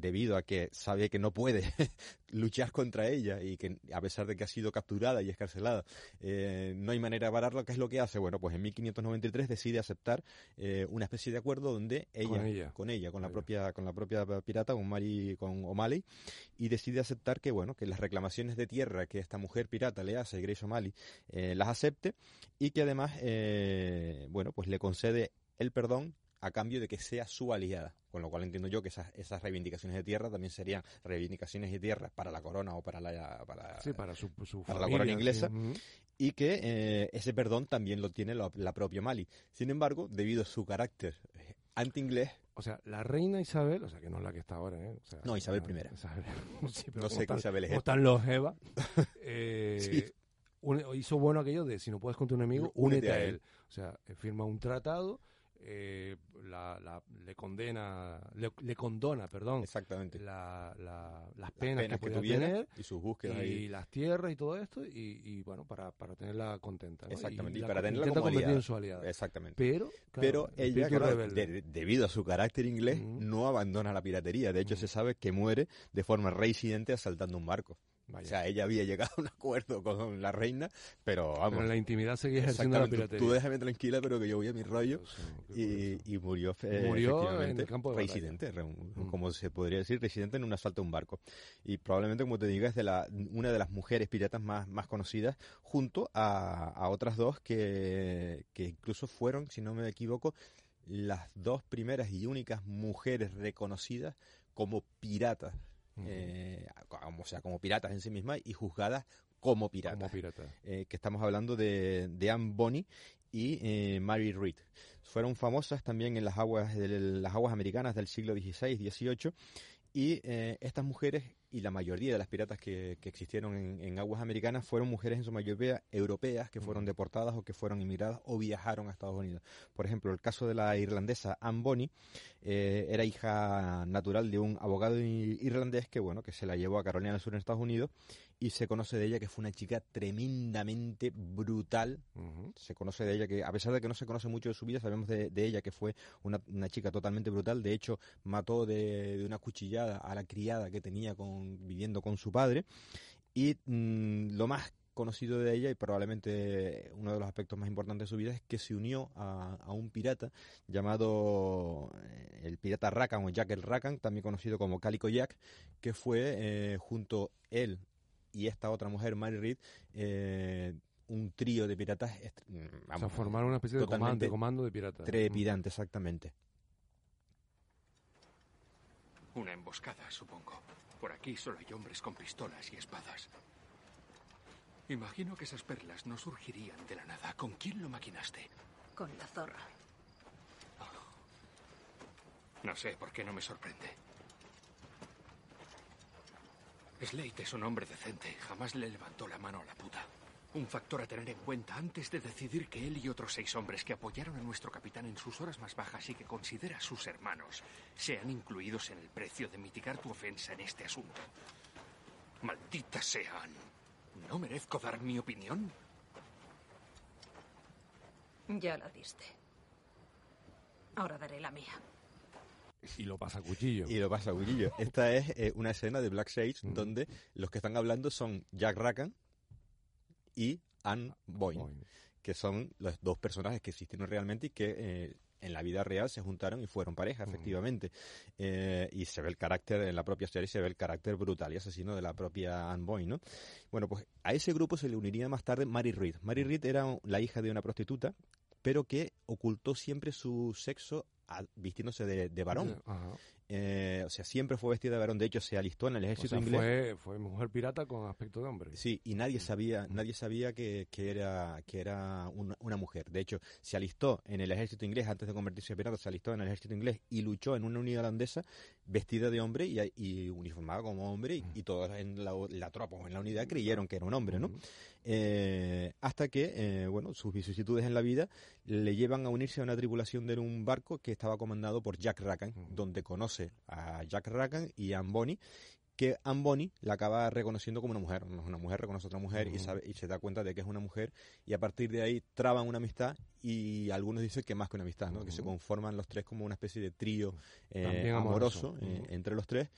debido a que sabe que no puede luchar contra ella y que a pesar de que ha sido capturada y escarcelada, eh, no hay manera de pararlo, ¿qué es lo que hace? Bueno, pues en 1593 decide aceptar eh, una especie de acuerdo donde ella, con ella, con, la propia, con la propia pirata, con Mari, con O'Malley, y decide aceptar que bueno, que las reclamaciones de tierra que esta mujer pirata le hace, Grace O'Malley, eh, las acepte y que además, bueno, pues le concede el perdón a cambio de que sea su aliada. Con lo cual entiendo yo que esas, esas reivindicaciones de tierra también serían reivindicaciones de tierra para la corona o para la, para, para, su, la corona inglesa. Y que eh, ese perdón también lo tiene la, propia Mali. Sin embargo, debido a su carácter eh, anti-inglés, o sea, la reina Isabel, o sea, que no es la que está ahora, ¿eh? no, Isabel I. no sé qué Isabel es. están los Eva. Eh, hizo bueno aquello de si no puedes con tu enemigo, únete, a él. O sea, firma un tratado eh, la, le condena, le, condona, perdón, exactamente, la, las penas, que, tuviera tener y sus búsquedas y las tierras y todo esto y, bueno para, para tenerla contenta, exactamente, y, para tenerla como aliada. su aliada, exactamente, pero pero ella debido a su carácter inglés no abandona la piratería, de hecho se sabe que muere de forma reincidente asaltando un barco. O sea, ella había llegado a un acuerdo con la reina, pero vamos. Pero la intimidad seguía ejerciendo la piratería. Tú déjame tranquila, pero que yo voy a mi rollo. y, y, murió, murió en el campo de residente, mm. como se podría decir, residente en un asalto a un barco. Y probablemente, como te diga, es de la, una de las mujeres piratas más, más conocidas, junto a, a otras dos que, que incluso fueron, si no me equivoco, las dos primeras y únicas mujeres reconocidas como piratas eh, o sea, como piratas en sí mismas y juzgadas como piratas. Eh, que estamos hablando de, de Anne Bonny y eh, Mary Read. Fueron famosas también en las aguas, de las aguas americanas del siglo XVI, XVIII y estas mujeres y la mayoría de las piratas que, existieron en, aguas americanas fueron mujeres en su mayoría europeas que fueron deportadas o que fueron inmigradas o viajaron a Estados Unidos. Por ejemplo, el caso de la irlandesa Anne Bonny eh, era hija natural de un abogado irlandés que bueno que se la llevó a Carolina del Sur en Estados Unidos y se conoce de ella que fue una chica tremendamente brutal. Se conoce de ella que, a pesar de que no se conoce mucho de su vida, sabemos de, ella que fue una, chica totalmente brutal. De hecho, mató de, una cuchillada a la criada que tenía con, viviendo con su padre. Y mm, lo más conocido de ella y probablemente uno de los aspectos más importantes de su vida es que se unió a, un pirata llamado eh, el pirata Rakan o Jack el Rakan, también conocido como Calico Jack, que fue eh, junto él y esta otra mujer, Mary Reed, eh, un trío de piratas. Mm, vamos, o formaron una especie de comando, comando de piratas. Trepidante, exactamente. Una emboscada, supongo. Por aquí solo hay hombres con pistolas y espadas. Imagino que esas perlas no surgirían de la nada. ¿Con quién lo maquinaste? Con la zorra. No sé por qué no me sorprende. Slate es un hombre decente. Jamás le levantó la mano a la puta. Un factor a tener en cuenta antes de decidir que él y otros seis hombres que apoyaron a nuestro capitán en sus horas más bajas y que considera sus hermanos sean incluidos en el precio de mitigar tu ofensa en este asunto. Malditas sean. ¿No merezco dar mi opinión? Ya la diste. Ahora daré la mía. Y lo pasa a cuchillo. Y lo pasa a cuchillo. Esta es eh, una escena de Black Sage donde los que están hablando son Jack Rackham y Anne Boyne, que son los dos personajes que existieron realmente y que eh, en la vida real se juntaron y fueron pareja, Mm. efectivamente. Eh, y se ve el carácter, en la propia serie se ve el carácter brutal y asesino de la propia Anne Boy, ¿no? Bueno, pues a ese grupo se le uniría más tarde Mary Reed. Mary. Reed era la hija de una prostituta, pero que ocultó siempre su sexo a- vistiéndose de, de varón. Eh, o sea, siempre fue vestida de varón. De hecho, se alistó en el O ejército sea, inglés. fue, fue mujer pirata con aspecto de hombre. Sí, y nadie sabía, nadie sabía que, que era, que era una, una mujer. De hecho, se alistó en el ejército inglés antes de convertirse en pirata, se alistó en el ejército inglés y luchó en una unidad holandesa vestida de hombre y, y uniformada como hombre y, y todos en la, la tropa o en la unidad creyeron que era un hombre, ¿no? Eh, hasta que, eh, bueno, sus vicisitudes en la vida le llevan a unirse a una tripulación de un barco que estaba comandado por Jack Rackham, donde conoce a Jack Rackham y a Anne Bonny, que Anne Bonny la acaba reconociendo como una mujer. Una mujer reconoce a otra mujer y, sabe, y se da cuenta de que es una mujer y a partir de ahí traban una amistad y algunos dicen que más que una amistad, ¿no? que se conforman los tres como una especie de trío eh, amoroso eh, entre los tres.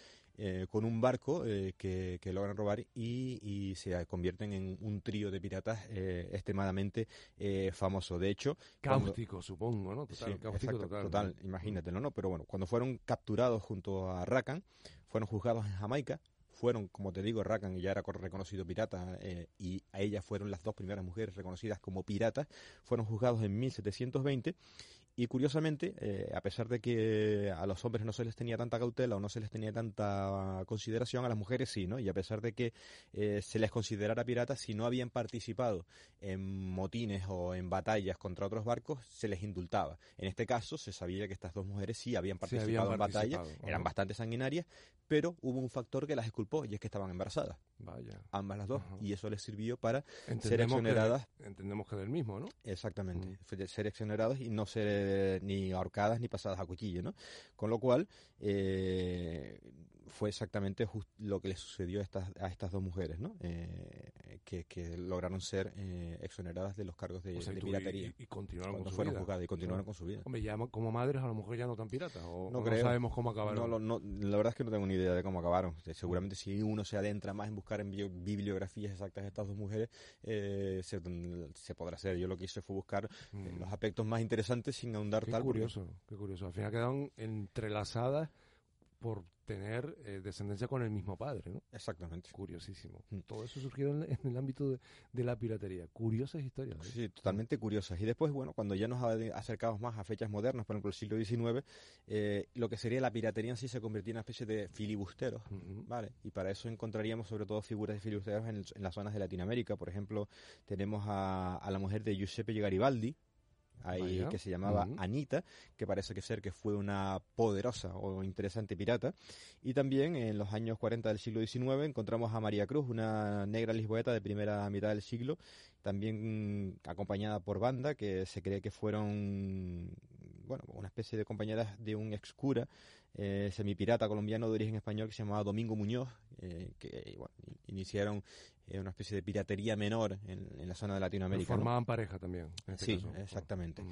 Eh, con un barco eh, que, que logran robar y, y se convierten en un trío de piratas eh, extremadamente eh, famoso. De hecho, cuando- Cáustico, supongo, ¿no? Total, Sí, cáustico exacto, total. total, imagínatelo, ¿no? Pero bueno, cuando fueron capturados junto a Rakan, fueron juzgados en Jamaica, fueron, como te digo, Rakan ya era co- reconocido pirata eh, y a ellas fueron las dos primeras mujeres reconocidas como piratas, fueron juzgados en 1720 y curiosamente, eh, a pesar de que a los hombres no se les tenía tanta cautela o no se les tenía tanta consideración, a las mujeres sí, ¿no? Y a pesar de que eh, se les considerara piratas, si no habían participado en motines o en batallas contra otros barcos, se les indultaba. En este caso, se sabía que estas dos mujeres sí habían Sí, participado en batallas, eran bastante sanguinarias, pero hubo un factor que las exculpó y es que estaban embarazadas, Vaya. ambas las dos, Ajá. y eso les sirvió para ser que, exoneradas entendemos que del mismo, ¿no? Exactamente, Mm. ser exonerados y no ser eh, ni ahorcadas ni pasadas a cuchillo, ¿no? Con lo cual, eh, fue exactamente jus- lo que le sucedió a estas, a estas dos mujeres, ¿no? Eh, que, que lograron ser eh, exoneradas de los cargos de, O sea, y de tú- piratería. y, y continuaron cuando con su fueron vida. juzgadas y continuaron Claro. con su vida. Hombre, ya como madres a lo mejor ya no tan piratas. O, No sabemos cómo acabaron. No, no, la verdad es que no tengo ni idea de cómo acabaron. Seguramente si uno se adentra más en buscar en bio- bibliografías exactas de estas dos mujeres, eh, se, se podrá hacer. Yo lo que hice fue buscar eh, los aspectos más interesantes sin ahondar Mm. Qué tal. porque- curioso, qué curioso. Al final quedaron entrelazadas por tener eh, descendencia con el mismo padre, ¿no? Exactamente. Curiosísimo. Mm. Todo eso surgió en, en el ámbito de, de la piratería. Curiosas historias. ¿eh? Sí, totalmente curiosas. Y después, bueno, cuando ya nos acercamos más a fechas modernas, por ejemplo, el siglo XIX, eh, lo que sería la piratería en sí se convertía en una especie de filibusteros. ¿vale? Y para eso encontraríamos sobre todo figuras de filibusteros en, en las zonas de Latinoamérica. Por ejemplo, tenemos a, a la mujer de Giuseppe Garibaldi, ahí, que se llamaba. Anita, que parece que ser que fue una poderosa o interesante pirata. Y también en los años 40 del siglo XIX encontramos a María Cruz, una negra lisboeta de primera mitad del siglo, también acompañada por banda, que se cree que fueron bueno, una especie de compañeras de un ex cura eh, semipirata colombiano de origen español que se llamaba Domingo Muñoz, eh, que bueno, iniciaron eh, una especie de piratería menor en, en la zona de Latinoamérica. ¿no? formaban pareja también. en este Sí, caso. exactamente.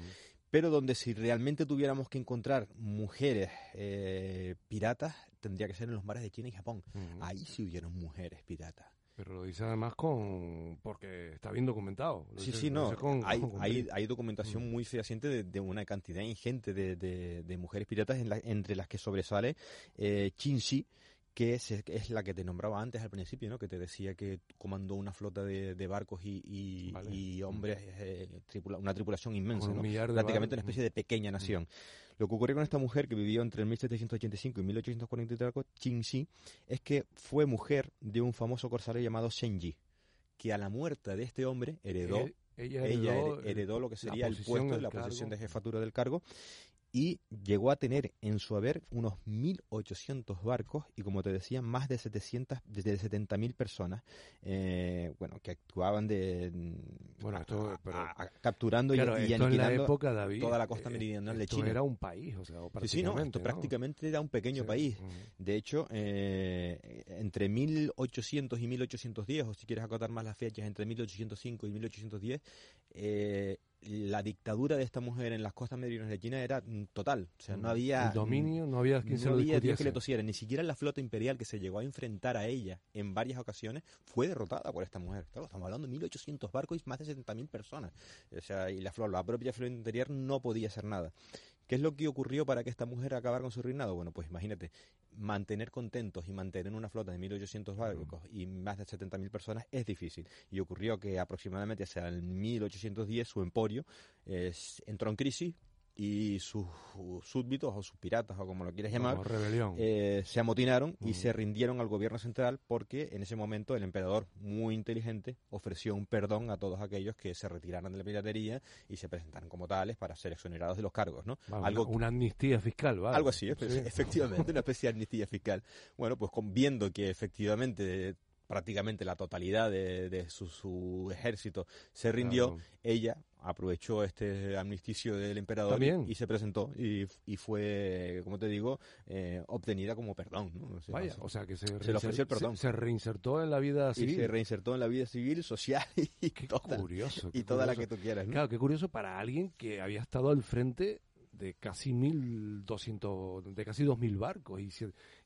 Pero donde si realmente tuviéramos que encontrar mujeres eh, piratas, tendría que ser en los mares de China y Japón. Ahí sí hubieron mujeres piratas. Pero lo dice además con porque está bien documentado. Lo Sí, dice- sí, no. con- hay, con- hay, hay documentación muy fehaciente de, de una cantidad ingente de, de- de mujeres piratas, en la- entre las que sobresale eh, Chinchi, que es, es la que te nombraba antes al principio, ¿no? que te decía que comandó una flota de, de barcos y, y- Vale. y hombres, eh, tripula- una tripulación inmensa, de prácticamente una especie de pequeña nación. Lo que ocurrió con esta mujer que vivió entre el 1785 y 1843, Chinchi, es que fue mujer de un famoso corsario llamado Shenji, que a la muerte de este hombre heredó Él- ella ella heredó, heredó, el- heredó lo que sería el puesto, el la posición de cargo. jefatura del cargo, y llegó a tener en su haber unos 1.800 barcos y, como te decía, más de 700, de 70.000 personas, eh, bueno, que actuaban de... Bueno, esto, a- pero- a- a- capturando y- Claro, y, esto en la aniquilando época, David, toda la costa eh, meridional de China. era un país, o sea, o Sí, sí, no, prácticamente, prácticamente era un pequeño Sí, país. De hecho, eh, entre 1800 y 1810, o si quieres acotar más las fechas, entre 1805 y 1810, eh, la dictadura de esta mujer en las costas meridionales de China era mm, total. O sea, no Mm. había... El dominio, no había quien se no lo había Dios que le tosiera. Ni siquiera la flota imperial que se llegó a enfrentar a ella en varias ocasiones fue derrotada por esta mujer. Claro, estamos hablando de 1.800 barcos y más de 70.000 personas. O sea, y la, flota, la propia flota interior no podía hacer nada. ¿Qué es lo que ocurrió para que esta mujer acabara con su reinado? Bueno, pues imagínate, mantener contentos y mantener una flota de 1.800 barcos y más de 70.000 personas es difícil. Y ocurrió que aproximadamente hacia el 1810 su emporio eh, entró en crisis y sus súbditos o sus piratas o como lo quieras llamar eh, se amotinaron y se rindieron al gobierno central porque en ese momento el emperador muy inteligente ofreció un perdón a todos aquellos que se retiraran de la piratería y se presentaran como tales para ser exonerados de los cargos no algo una, amnistía fiscal ¿vale? algo así efectivamente una especie de amnistía fiscal. Bueno pues viendo que efectivamente prácticamente la totalidad de, su, ejército se rindió, ella aprovechó este amnisticio del emperador y, se presentó y, fue, como te digo, eh, obtenida como perdón. Vaya, o sea que se, le ofreció el perdón. Se, reinsertó en la vida civil. Y se reinsertó en la vida civil, social y, qué curioso, y toda la que tú quieras. Claro, qué curioso para alguien que había estado al frente de casi 1.200, de casi 2.000 barcos y,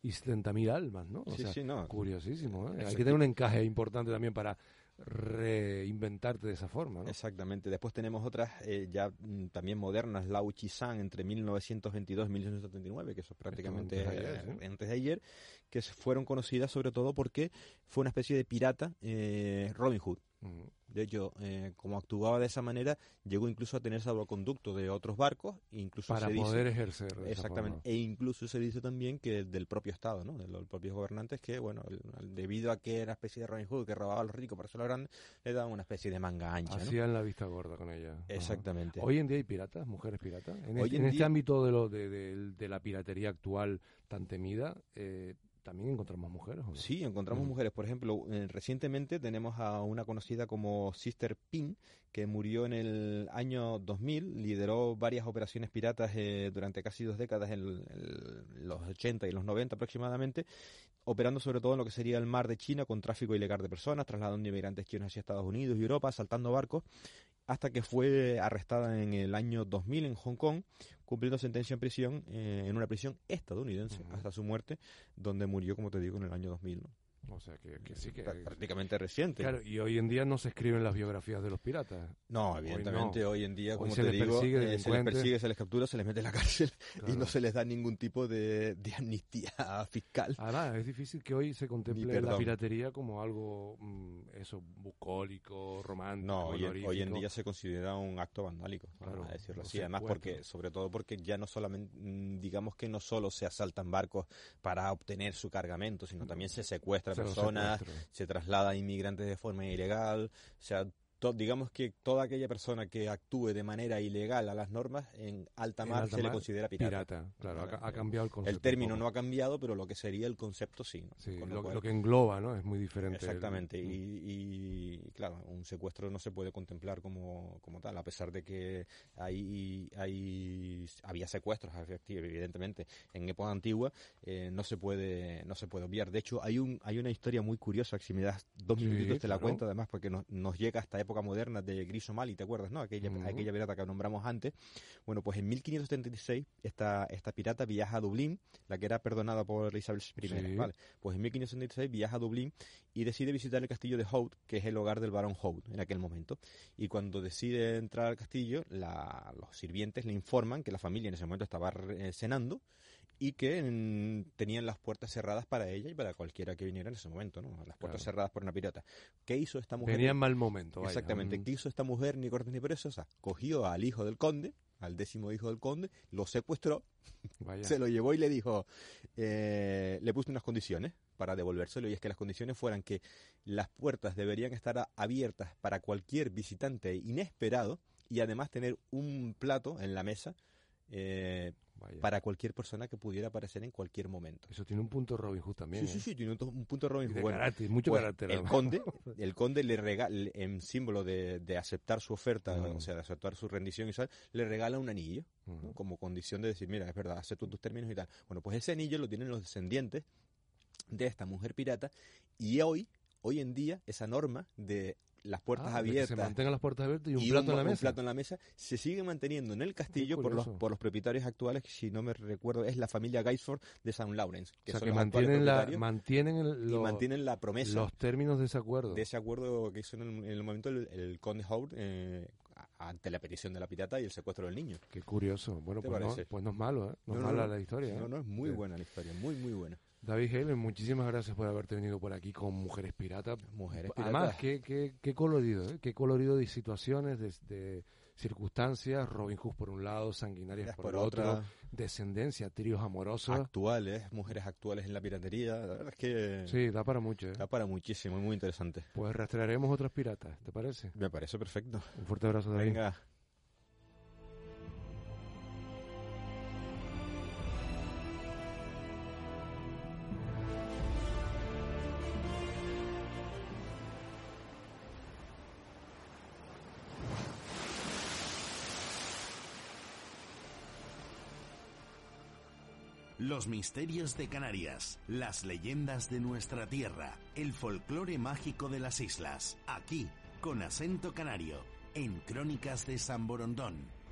y 70.000 almas, ¿no? sí, sí, no. Curiosísimo, ¿eh? Hay que tener un encaje importante también para reinventarte de esa forma. ¿no? Exactamente. Después tenemos otras eh, ya mm, también modernas, Lao Chi-san entre 1922 y 1979, que eso es prácticamente eh, antes de, ayer, que fueron conocidas sobre todo porque fue una especie de pirata Robin Hood. De hecho, eh, como actuaba de esa manera, llegó incluso a tener salvoconducto de otros barcos. Incluso Para poder ejercer. exactamente. E incluso se dice también que del propio Estado, ¿no? de los propios gobernantes, que, bueno, debido a que era una especie de Robin Hood que robaba a los ricos para hacerlo grande, le daban una especie de manga ancha. Hacían la vista gorda con ella. Exactamente. Hoy en día hay piratas, mujeres piratas. En, Hoy este, en, este ámbito de, lo, de, de, la piratería actual tan temida, eh, también encontramos mujeres. Sí, encontramos mujeres. Por ejemplo, eh, recientemente tenemos a una conocida como Sister Pin, que murió en el año 2000, lideró varias operaciones piratas eh, durante casi dos décadas, en, los 80 y los 90 aproximadamente, operando sobre todo en lo que sería el mar de China con tráfico ilegal de personas, trasladando inmigrantes chinos hacia Estados Unidos y Europa, saltando barcos hasta que fue arrestada en el año 2000 en Hong Kong, cumpliendo sentencia en prisión, eh, en una prisión estadounidense, hasta su muerte, donde murió, como te digo, en el año 2000. ¿no? O sea, que, sí que... Prácticamente reciente. Claro, y hoy en día no se escriben las biografías de los piratas. No, evidentemente hoy, en día, como te digo, eh, se les persigue, se les captura, se les mete en la cárcel y no se les da ningún tipo de, amnistía fiscal. Ahora, es difícil que hoy se contemple la piratería como algo, mm, eso, bucólico, romántico, No, hoy, en día se considera un acto vandálico, claro, decirlo así. Además, porque, sobre todo porque ya no solamente, mm, digamos que no solo se asaltan barcos para obtener su cargamento, sino también se secuestra personas, se traslada a inmigrantes de forma ilegal, o sea, digamos que toda aquella persona que actúe de manera ilegal a las normas en alta mar se le considera pirata. claro, ha, cambiado el concepto. El término no ha cambiado, pero lo que sería el concepto sí. lo, que engloba, ¿no? Es muy diferente. Exactamente, y, claro, un secuestro no se puede contemplar como, como tal, a pesar de que hay, hay había secuestros, evidentemente, en época antigua, eh, no se puede no se puede obviar. De hecho, hay un hay una historia muy curiosa, que si me das dos minutitos te la cuento, además, porque nos, nos llega hasta época moderna de Gris Mali, ¿te acuerdas, no? Aquella, aquella pirata que nombramos antes. Bueno, pues en 1576 esta, esta pirata viaja a Dublín, la que era perdonada por Isabel I, ¿vale? Pues en 1576 viaja a Dublín y decide visitar el castillo de Hout, que es el hogar del barón Hout en aquel momento. Y cuando decide entrar al castillo, los sirvientes le informan que la familia en ese momento estaba cenando y que mm, tenían las puertas cerradas para ella y para cualquiera que viniera en ese momento, ¿no? Las puertas cerradas por una pirata. ¿Qué hizo esta mujer? Venía en mal momento. Exactamente. ¿Qué hizo esta mujer, ni cortes ni sea, Cogió al hijo del conde, al décimo hijo del conde, lo secuestró, se lo llevó y le dijo, eh, le puso unas condiciones para devolvérselo y es que las condiciones fueran que las puertas deberían estar abiertas para cualquier visitante inesperado y además tener un plato en la mesa eh, para cualquier persona que pudiera aparecer en cualquier momento. Eso tiene un punto Robin Hood también. Sí, sí, ¿eh? sí, tiene un, punto Robin Hood. carácter, mucho pues, carácter. El conde, el conde le regala, en símbolo de, aceptar su oferta, o sea, de aceptar su rendición y tal, le regala un anillo, como condición de decir, mira, es verdad, acepto tus términos y tal. Bueno, pues ese anillo lo tienen los descendientes de esta mujer pirata y hoy, hoy en día, esa norma de las puertas ah, abiertas. se mantengan las puertas abiertas y un, plato, en la mesa. plato en la mesa. Se sigue manteniendo en el castillo por los, por los propietarios actuales, que si no me recuerdo, es la familia Gaisford de St. Lawrence. Que o sea, que mantienen la, mantienen, y mantienen la promesa. Los términos de ese acuerdo. De ese acuerdo que hizo en el, momento el, conde Howard eh, ante la petición de la pirata y el secuestro del niño. Qué curioso. Bueno, pues no, pues no, es malo, ¿eh? No, es mala la historia. ¿eh? No, no, es muy buena la historia, muy, muy buena. David Helen, muchísimas gracias por haberte venido por aquí con Mujeres Piratas. Mujeres Piratas. Además, qué, qué, qué colorido, ¿eh? Qué colorido de situaciones, de, de circunstancias, Robin Hood por un lado, Sanguinarias por, otro, descendencia, tríos amorosos. Actuales, mujeres actuales en la piratería, la verdad es que... Sí, da para mucho. ¿eh? Da para muchísimo, muy interesante. Pues rastrearemos otras piratas, ¿te parece? Me parece perfecto. Un fuerte abrazo, David. Venga. Los misterios de Canarias, las leyendas de nuestra tierra, el folclore mágico de las islas, aquí, con acento canario, en Crónicas de San Borondón.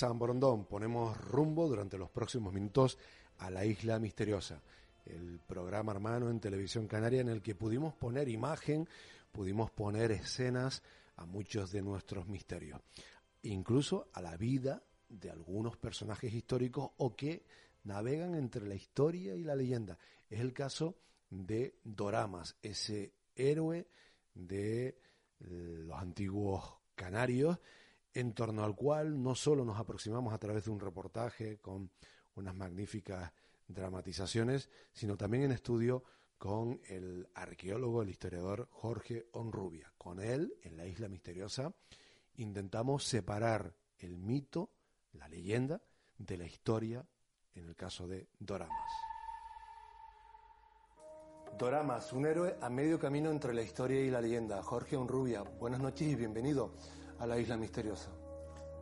San Borondón. Ponemos rumbo durante los próximos minutos a la isla misteriosa, el programa hermano en televisión canaria en el que pudimos poner imagen, pudimos poner escenas a muchos de nuestros misterios, incluso a la vida de algunos personajes históricos o que navegan entre la historia y la leyenda. Es el caso de Doramas, ese héroe de los antiguos canarios en torno al cual no solo nos aproximamos a través de un reportaje con unas magníficas dramatizaciones, sino también en estudio con el arqueólogo, el historiador Jorge Onrubia. Con él, en la isla misteriosa, intentamos separar el mito, la leyenda, de la historia, en el caso de Doramas. Doramas, un héroe a medio camino entre la historia y la leyenda. Jorge Onrubia, buenas noches y bienvenido a la isla misteriosa.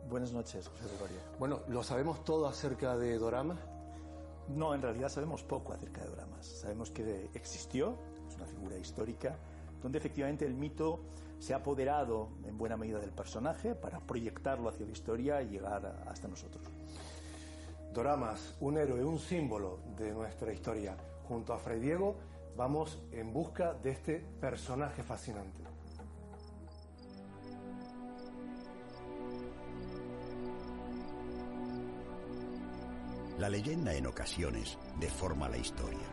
Buenas noches, José Gregorio. Bueno, ¿lo sabemos todo acerca de Doramas? No, en realidad sabemos poco acerca de Doramas. Sabemos que existió, es una figura histórica, donde efectivamente el mito se ha apoderado en buena medida del personaje para proyectarlo hacia la historia y llegar hasta nosotros. Doramas, un héroe, un símbolo de nuestra historia. Junto a Fray Diego vamos en busca de este personaje fascinante. La leyenda en ocasiones deforma la historia.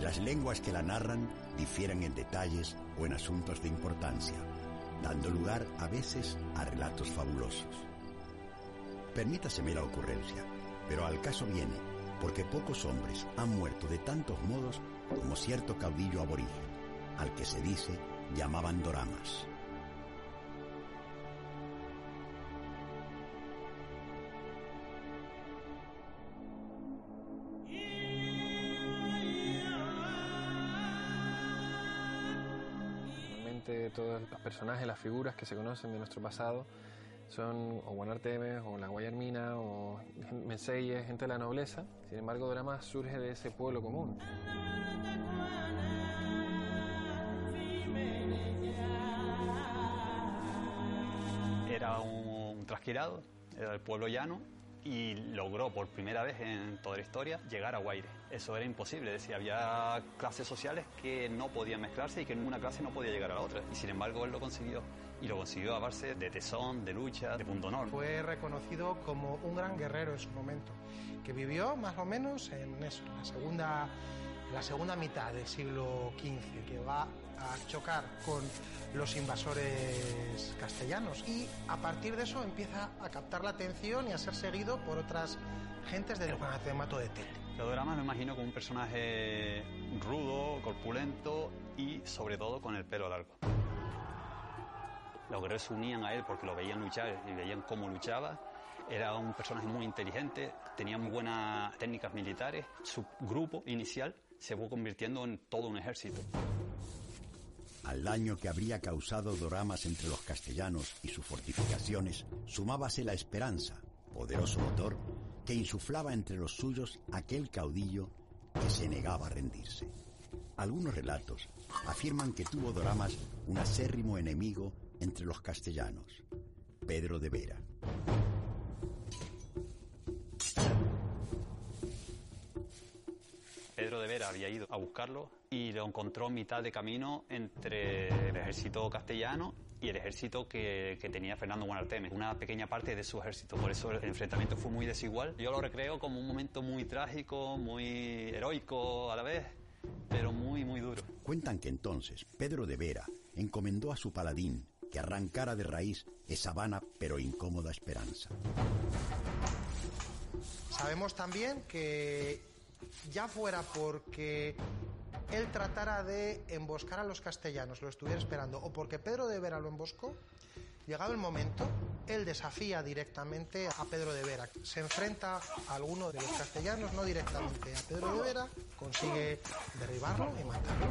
Las lenguas que la narran difieren en detalles o en asuntos de importancia, dando lugar a veces a relatos fabulosos. Permítaseme la ocurrencia, pero al caso viene porque pocos hombres han muerto de tantos modos como cierto caudillo aborigen, al que se dice llamaban doramas. Todos los personajes, las figuras que se conocen de nuestro pasado son o Guanartemes o la Guayarmina o Menseyes, gente de la nobleza. Sin embargo, Drama surge de ese pueblo común. Era un trasquilado, era del pueblo llano y logró por primera vez en toda la historia llegar a Guaire. Eso era imposible, es decir, había clases sociales que no podían mezclarse y que ninguna clase no podía llegar a la otra. Y sin embargo él lo consiguió. Y lo consiguió a base de tesón, de lucha, de punto honor. Fue reconocido como un gran guerrero en su momento, que vivió más o menos en eso, en la segunda, la segunda mitad del siglo XV, que va a chocar con los invasores castellanos y a partir de eso empieza a captar la atención y a ser seguido por otras gentes del mato de Telde. Teodorama me imagino como un personaje rudo, corpulento y sobre todo con el pelo largo. Los guerreros se unían a él porque lo veían luchar y veían cómo luchaba. Era un personaje muy inteligente, tenía muy buenas técnicas militares. Su grupo inicial se fue convirtiendo en todo un ejército. Al daño que habría causado Doramas entre los castellanos y sus fortificaciones, sumábase la esperanza, poderoso motor, que insuflaba entre los suyos aquel caudillo que se negaba a rendirse. Algunos relatos afirman que tuvo Doramas un acérrimo enemigo entre los castellanos, Pedro de Vera. Pedro de Vera había ido a buscarlo y lo encontró en mitad de camino entre el ejército castellano y el ejército que, que tenía Fernando Guanarteme, una pequeña parte de su ejército. Por eso el enfrentamiento fue muy desigual. Yo lo recreo como un momento muy trágico, muy heroico a la vez, pero muy, muy duro. Cuentan que entonces Pedro de Vera encomendó a su paladín que arrancara de raíz esa vana pero incómoda esperanza. Sabemos también que ya fuera porque él tratara de emboscar a los castellanos, lo estuviera esperando, o porque Pedro de Vera lo emboscó, llegado el momento, él desafía directamente a Pedro de Vera. Se enfrenta a alguno de los castellanos, no directamente a Pedro de Vera, consigue derribarlo y matarlo.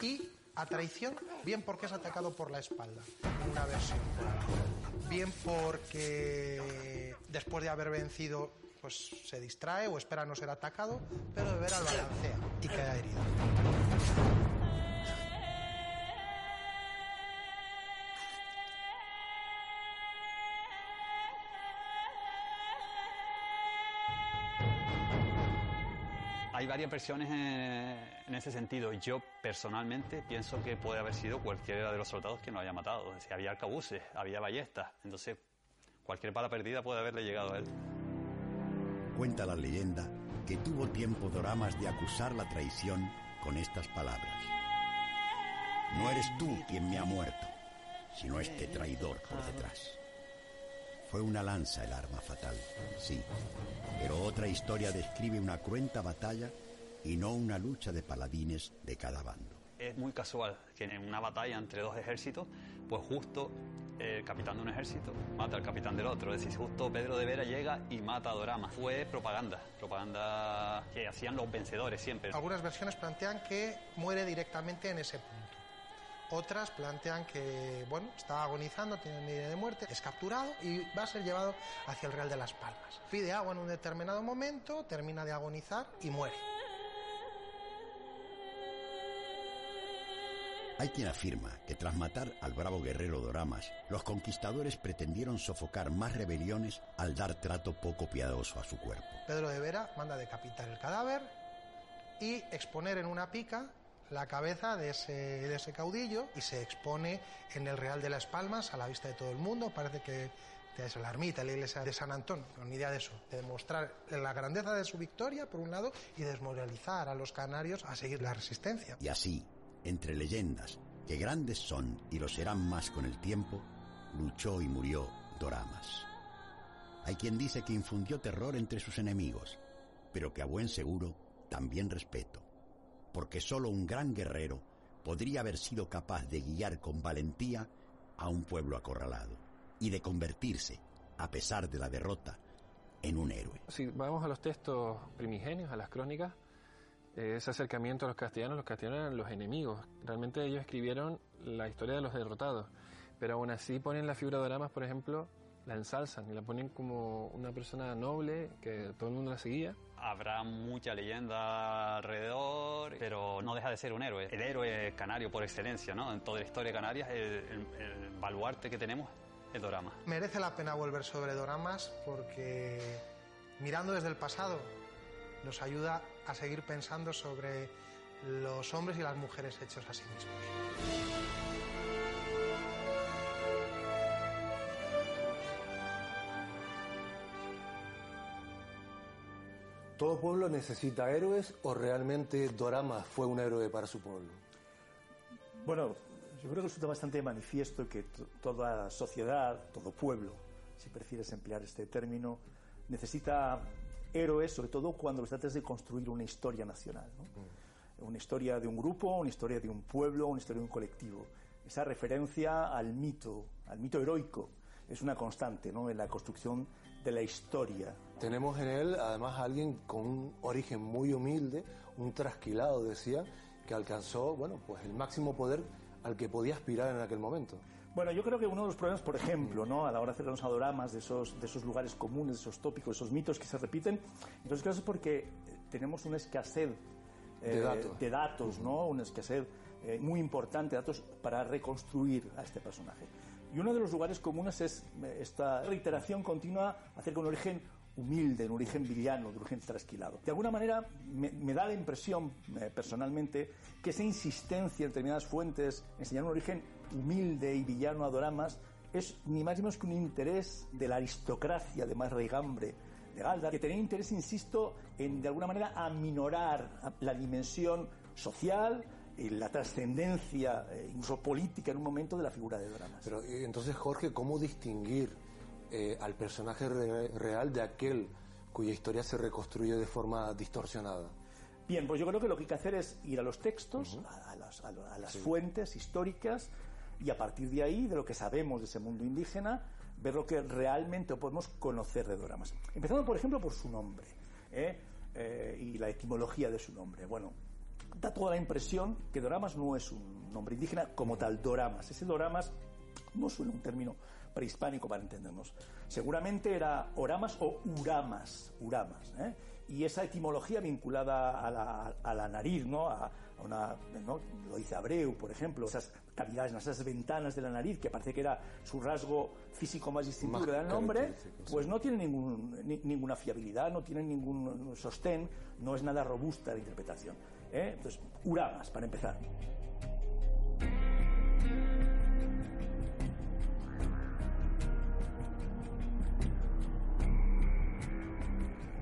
Y a traición, bien porque es atacado por la espalda, una versión. Bien porque después de haber vencido, pues se distrae o espera no ser atacado, pero de ver al balancea y queda herido. Varias versiones en, en ese sentido. Yo personalmente pienso que puede haber sido cualquiera de los soldados quien lo haya matado. Si había arcabuces, había ballestas, entonces cualquier bala perdida puede haberle llegado a él. Cuenta la leyenda que tuvo tiempo Doramas de acusar la traición con estas palabras. No eres tú quien me ha muerto, sino este traidor por detrás. Fue una lanza el arma fatal, sí, pero otra historia describe una cruenta batalla y no una lucha de paladines de cada bando. Es muy casual que en una batalla entre dos ejércitos, pues justo el capitán de un ejército mata al capitán del otro. Es decir, justo Pedro de Vera llega y mata a Dorama. Fue propaganda, propaganda que hacían los vencedores siempre. Algunas versiones plantean que muere directamente en ese punto. Otras plantean que, bueno, está agonizando, tiene medida de muerte, es capturado y va a ser llevado hacia el Real de las Palmas. Pide agua en un determinado momento, termina de agonizar y muere. Hay quien afirma que tras matar al bravo guerrero Doramas, los conquistadores pretendieron sofocar más rebeliones al dar trato poco piadoso a su cuerpo. Pedro de Vera manda decapitar el cadáver y exponer en una pica la cabeza de ese, de ese caudillo y se expone en el Real de las Palmas a la vista de todo el mundo. Parece que es la ermita, la iglesia de San Antón, con idea de eso, de demostrar la grandeza de su victoria, por un lado, y desmoralizar a los canarios a seguir la resistencia. Y así, entre leyendas, que grandes son y lo serán más con el tiempo, luchó y murió Doramas. Hay quien dice que infundió terror entre sus enemigos, pero que a buen seguro también respeto, porque solo un gran guerrero podría haber sido capaz de guiar con valentía a un pueblo acorralado y de convertirse, a pesar de la derrota, en un héroe. Si vamos a los textos primigenios, a las crónicas, ese acercamiento a los castellanos, los castellanos eran los enemigos. Realmente ellos escribieron la historia de los derrotados, pero aún así ponen la figura de Doramas, por ejemplo, la ensalzan y la ponen como una persona noble que todo el mundo la seguía. Habrá mucha leyenda alrededor, pero no deja de ser un héroe. El héroe canario por excelencia, ¿no? En toda la historia de Canarias, el, el, el baluarte que tenemos es Dorama. Merece la pena volver sobre Doramas porque mirando desde el pasado nos ayuda a seguir pensando sobre los hombres y las mujeres hechos a sí mismos. ¿Todo pueblo necesita héroes o realmente Dorama fue un héroe para su pueblo? Bueno, yo creo que resulta bastante manifiesto que toda sociedad, todo pueblo, si prefieres emplear este término, necesita héroes, sobre todo cuando los tratas de construir una historia nacional. ¿no? Mm. Una historia de un grupo, una historia de un pueblo, una historia de un colectivo. Esa referencia al mito, al mito heroico es una constante ¿no? en la construcción de la historia. Tenemos en él además a alguien con un origen muy humilde, un trasquilado, decía, que alcanzó bueno, pues el máximo poder al que podía aspirar en aquel momento. Bueno, yo creo que uno de los problemas, por ejemplo, ¿no? a la hora de hacer los adoramas de esos, de esos lugares comunes, de esos tópicos, esos mitos que se repiten, entonces creo que es porque tenemos una escasez de datos, eh, de datos ¿no? una escasez eh, muy importante de datos para reconstruir a este personaje. Y uno de los lugares comunes es eh, esta reiteración continua acerca de un origen humilde, un origen villano, de un origen trasquilado. De alguna manera me, da la impresión personalmente que esa insistencia en determinadas fuentes en enseñar un origen humilde y villano a Doramas es ni más ni menos que un interés de la aristocracia de más raigambre de Galda, que tenía interés, insisto, en de alguna manera aminorar la dimensión social, y la trascendencia, eh, incluso política en un momento de la figura de Doramas. Pero entonces, Jorge, ¿cómo distinguir eh, al personaje real de aquel cuya historia se reconstruye de forma distorsionada? Bien, pues yo creo que lo que hay que hacer es ir a los textos, a, las, fuentes históricas, y a partir de ahí, de lo que sabemos de ese mundo indígena, ver lo que realmente podemos conocer de Doramas. Empezando, por ejemplo, por su nombre ¿eh? Eh, y la etimología de su nombre. Bueno, da toda la impresión que Doramas no es un nombre indígena como tal, Doramas. Ese Doramas no suena un término prehispánico para entendernos. Seguramente era Oramas o Uramas, Uramas. ¿eh? Y esa etimología vinculada a la, a la nariz, ¿no? A, una, ¿no? lo dice Abreu, por ejemplo, esas cavidades, esas ventanas de la nariz, que parece que era su rasgo físico más distintivo del nombre, pues no tiene ningún, ninguna fiabilidad, no tiene ningún sostén, no es nada robusta la interpretación. ¿eh? Entonces, Uramas, para empezar.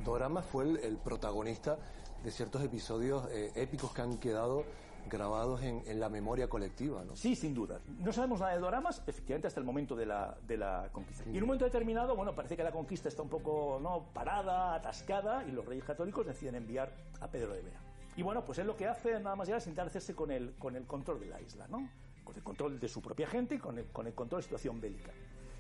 Dorama fue el, protagonista de ciertos episodios eh, épicos que han quedado grabados en, la memoria colectiva, ¿no? Sí, sin duda. No sabemos nada de Doramas, efectivamente, hasta el momento de la, de la conquista. Y en un momento determinado, bueno, parece que la conquista está un poco ¿no? parada, atascada, y los reyes católicos deciden enviar a Pedro de Vera. Y bueno, pues él lo que hace nada más ya es intentar hacerse con el, con el control de la isla, ¿no? Con el control de su propia gente y con el, con el control de la situación bélica.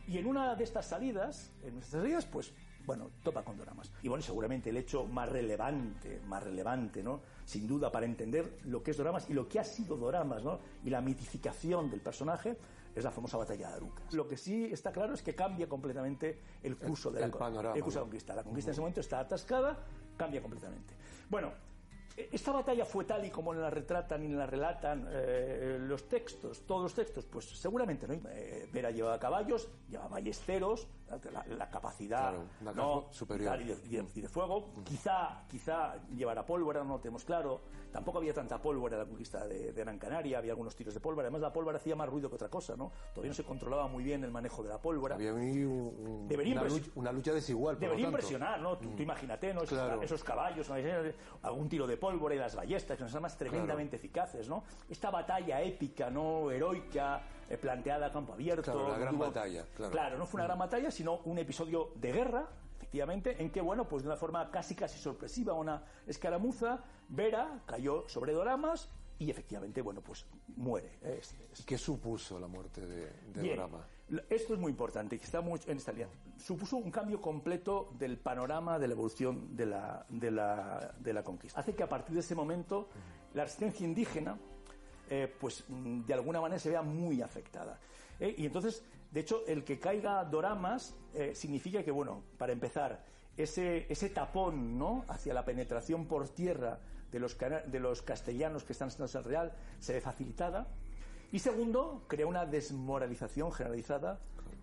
Y en una de estas salidas, en nuestras salidas, pues bueno, topa con Doramas. Y bueno, seguramente el hecho más relevante, más relevante, ¿no? Sin duda, para entender lo que es Doramas y lo que ha sido Doramas, ¿no? Y la mitificación del personaje es la famosa batalla de Aruca. Lo que sí está claro es que cambia completamente el curso de la, panorama, el curso de la conquista. La conquista en ese momento está atascada, cambia completamente. Bueno, esta batalla fue tal y como la retratan y la relatan eh, los textos, todos los textos, pues seguramente no. Eh, Vera llevaba caballos, llevaba ballesteros, la, capacidad superior y de, fuego. Quizá, quizá llevara pólvora, no lo tenemos claro. Tampoco había tanta pólvora en la conquista de, Gran Canaria, había algunos tiros de pólvora. Además, la pólvora hacía más ruido que otra cosa, ¿no? Todavía no se controlaba muy bien el manejo de la pólvora. Había una, lucha, una, lucha, desigual. debería impresionar, ¿no? Tú, mm. imagínate, ¿no? Esos, caballos, algún tiro de pólvora y las ballestas, que son armas tremendamente eficaces, ¿no? Esta batalla épica, ¿no? Heroica planteada a campo abierto. Claro, la gran batalla, claro. Claro, no fue una gran batalla, sino un episodio de guerra, efectivamente, en que, bueno, pues de una forma casi casi sorpresiva, una escaramuza, Vera cayó sobre Doramas y efectivamente, bueno, pues muere. ¿eh? ¿Qué supuso la muerte de, de Dorama? Esto es muy importante, que está mucho en esta línea. Supuso un cambio completo del panorama de la evolución de la, de la, de la conquista. Hace que a partir de ese momento la resistencia indígena eh, pues mm, de alguna manera se vea muy afectada. Eh, y entonces, de hecho, el que caiga Doramas eh, significa que, bueno, para empezar, ese, ese tapón ¿no? hacia la penetración por tierra de los, de los castellanos que están en el Real se ve facilitada. Y segundo, crea una desmoralización generalizada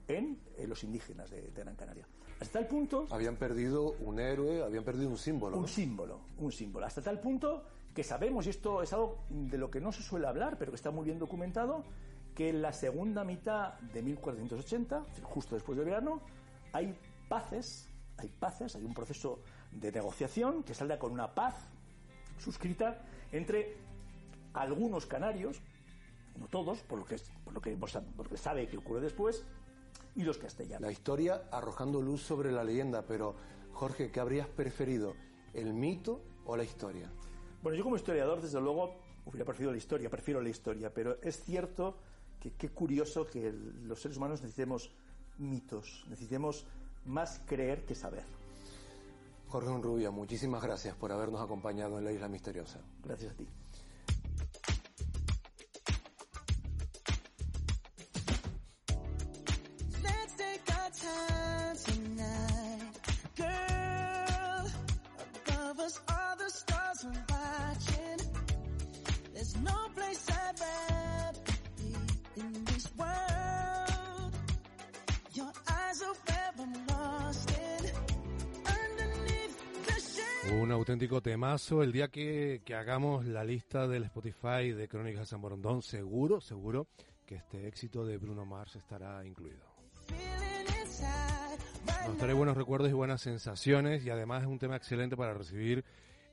en, los indígenas de, Gran Canaria. Hasta tal punto... Habían perdido un héroe, habían perdido un símbolo. Un símbolo, un símbolo. Hasta tal punto que sabemos, y esto es algo de lo que no se suele hablar, pero que está muy bien documentado, que en la segunda mitad de 1480, justo después del verano, hay paces, hay paces, hay un proceso de negociación que salda con una paz suscrita entre algunos canarios, no todos, por lo que, por lo que, por lo sabe que ocurre después, y los castellanos. La historia arrojando luz sobre la leyenda, pero Jorge, ¿qué habrías preferido? ¿El mito o la historia? Bueno, yo como historiador, desde luego, hubiera preferido la historia, prefiero la historia, pero es cierto que qué curioso que los seres humanos necesitemos mitos, necesitemos más creer que saber. Jorge Rubio, muchísimas gracias por habernos acompañado en la Isla Misteriosa. Gracias a ti. Temazo. El día que, que, hagamos la lista del Spotify de Crónicas de San Borondón, seguro, seguro que este éxito de Bruno Mars estará incluido. Nos trae buenos recuerdos y buenas sensaciones y además es un tema excelente para recibir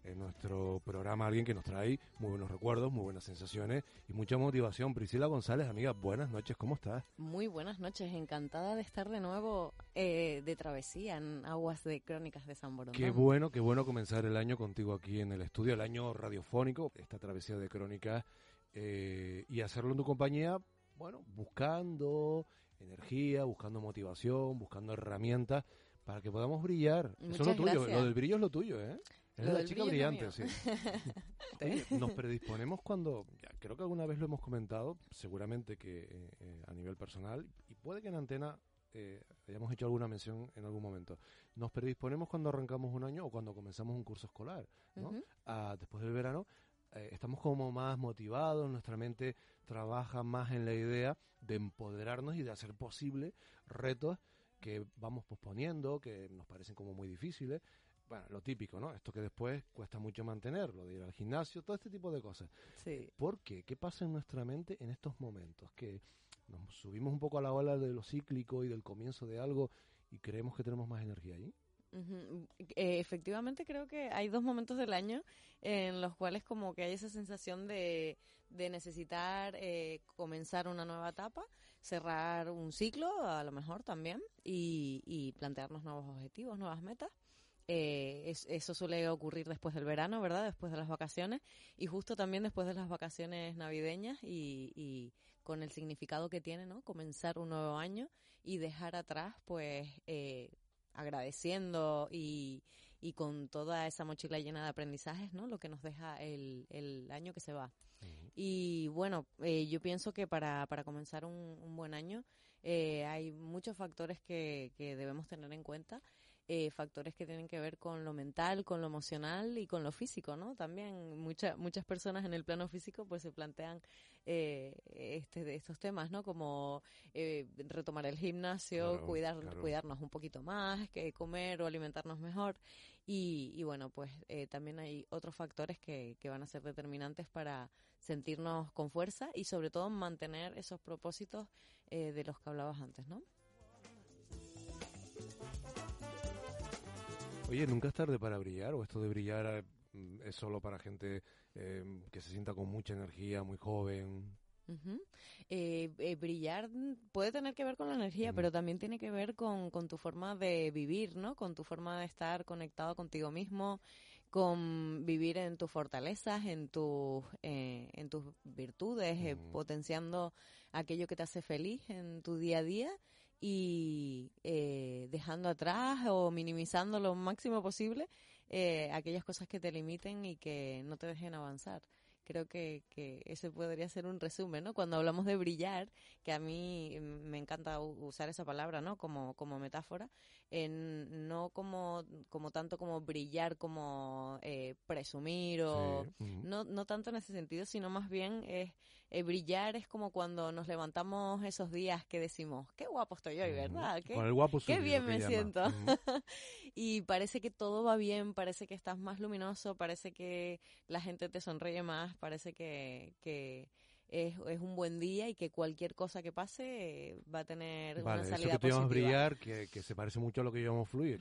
en nuestro programa alguien que nos trae muy buenos recuerdos, muy buenas sensaciones y mucha motivación. Priscila González, amiga, buenas noches, ¿cómo estás? Muy buenas noches, encantada de estar de nuevo eh, de travesía en aguas de Crónicas de San Borondón. Qué bueno, qué bueno comenzar el año contigo aquí en el estudio, el año radiofónico, esta travesía de Crónicas eh, y hacerlo en tu compañía, bueno, buscando energía, buscando motivación, buscando herramientas para que podamos brillar. Muchas Eso es lo tuyo, gracias. lo del brillo es lo tuyo, ¿eh? Es la chica brillante, sí. Oye, nos predisponemos cuando, ya, creo que alguna vez lo hemos comentado, seguramente que eh, eh, a nivel personal, y puede que en antena eh, hayamos hecho alguna mención en algún momento. Nos predisponemos cuando arrancamos un año o cuando comenzamos un curso escolar. Ah, después del verano, eh, estamos como más motivados, nuestra mente trabaja más en la idea de empoderarnos y de hacer posible retos que vamos posponiendo, que nos parecen como muy difíciles. Bueno, lo típico, ¿no? Esto que después cuesta mucho mantenerlo, de ir al gimnasio, todo este tipo de cosas. Sí. ¿Por qué? ¿Qué pasa en nuestra mente en estos momentos? Que nos subimos un poco a la ola de lo cíclico y del comienzo de algo y creemos que tenemos más energía ahí. Eh, efectivamente creo que hay dos momentos del año en los cuales como que hay esa sensación de, de necesitar eh, comenzar una nueva etapa, cerrar un ciclo a lo mejor también y, y plantearnos nuevos objetivos, nuevas metas. Eh, es- eso suele ocurrir después del verano, ¿verdad? Después de las vacaciones y justo también después de las vacaciones navideñas y, y con el significado que tiene, ¿no? Comenzar un nuevo año y dejar atrás, pues, eh, agradeciendo y, y con toda esa mochila llena de aprendizajes, ¿no? Lo que nos deja el, el año que se va. Y bueno, eh, yo pienso que para, para comenzar un, un buen año eh, hay muchos factores que, que debemos tener en cuenta. Eh, factores que tienen que ver con lo mental, con lo emocional y con lo físico, ¿no? También mucha, muchas personas en el plano físico pues se plantean eh, este, de estos temas, ¿no? Como eh, retomar el gimnasio, Claro, cuidar, claro. cuidarnos un poquito más, que comer o alimentarnos mejor. Y, y bueno, pues eh, también hay otros factores que, que van a ser determinantes para sentirnos con fuerza y sobre todo mantener esos propósitos eh, de los que hablabas antes, ¿no? Oye, ¿nunca es tarde para brillar? ¿O esto de brillar eh, es solo para gente eh, que se sienta con mucha energía, muy joven? Ujú. Eh, eh, brillar puede tener que ver con la energía, pero también tiene que ver con, con tu forma de vivir, ¿no? Con tu forma de estar conectado contigo mismo, con vivir en tus fortalezas, en tus, eh, en tus virtudes, eh, potenciando aquello que te hace feliz en tu día a día y eh, dejando atrás o minimizando lo máximo posible eh, aquellas cosas que te limiten y que no te dejen avanzar. Creo que, que ese podría ser un resumen, ¿no? Cuando hablamos de brillar, que a mí me encanta usar esa palabra, ¿no? Como, como metáfora, en, no como, como tanto como brillar, como eh, presumir o... Sí, no, no tanto en ese sentido, sino más bien es eh, brillar es como cuando nos levantamos esos días que decimos, qué guapo estoy hoy, ¿verdad? Qué, Con el guapo qué bien que me llama. siento. Y parece que todo va bien, parece que estás más luminoso, parece que la gente te sonríe más, parece que, que es, es un buen día y que cualquier cosa que pase eh, va a tener Vale, una eso salida que te llamamos positiva. brillar, que, que se parece mucho a lo que llamamos fluir.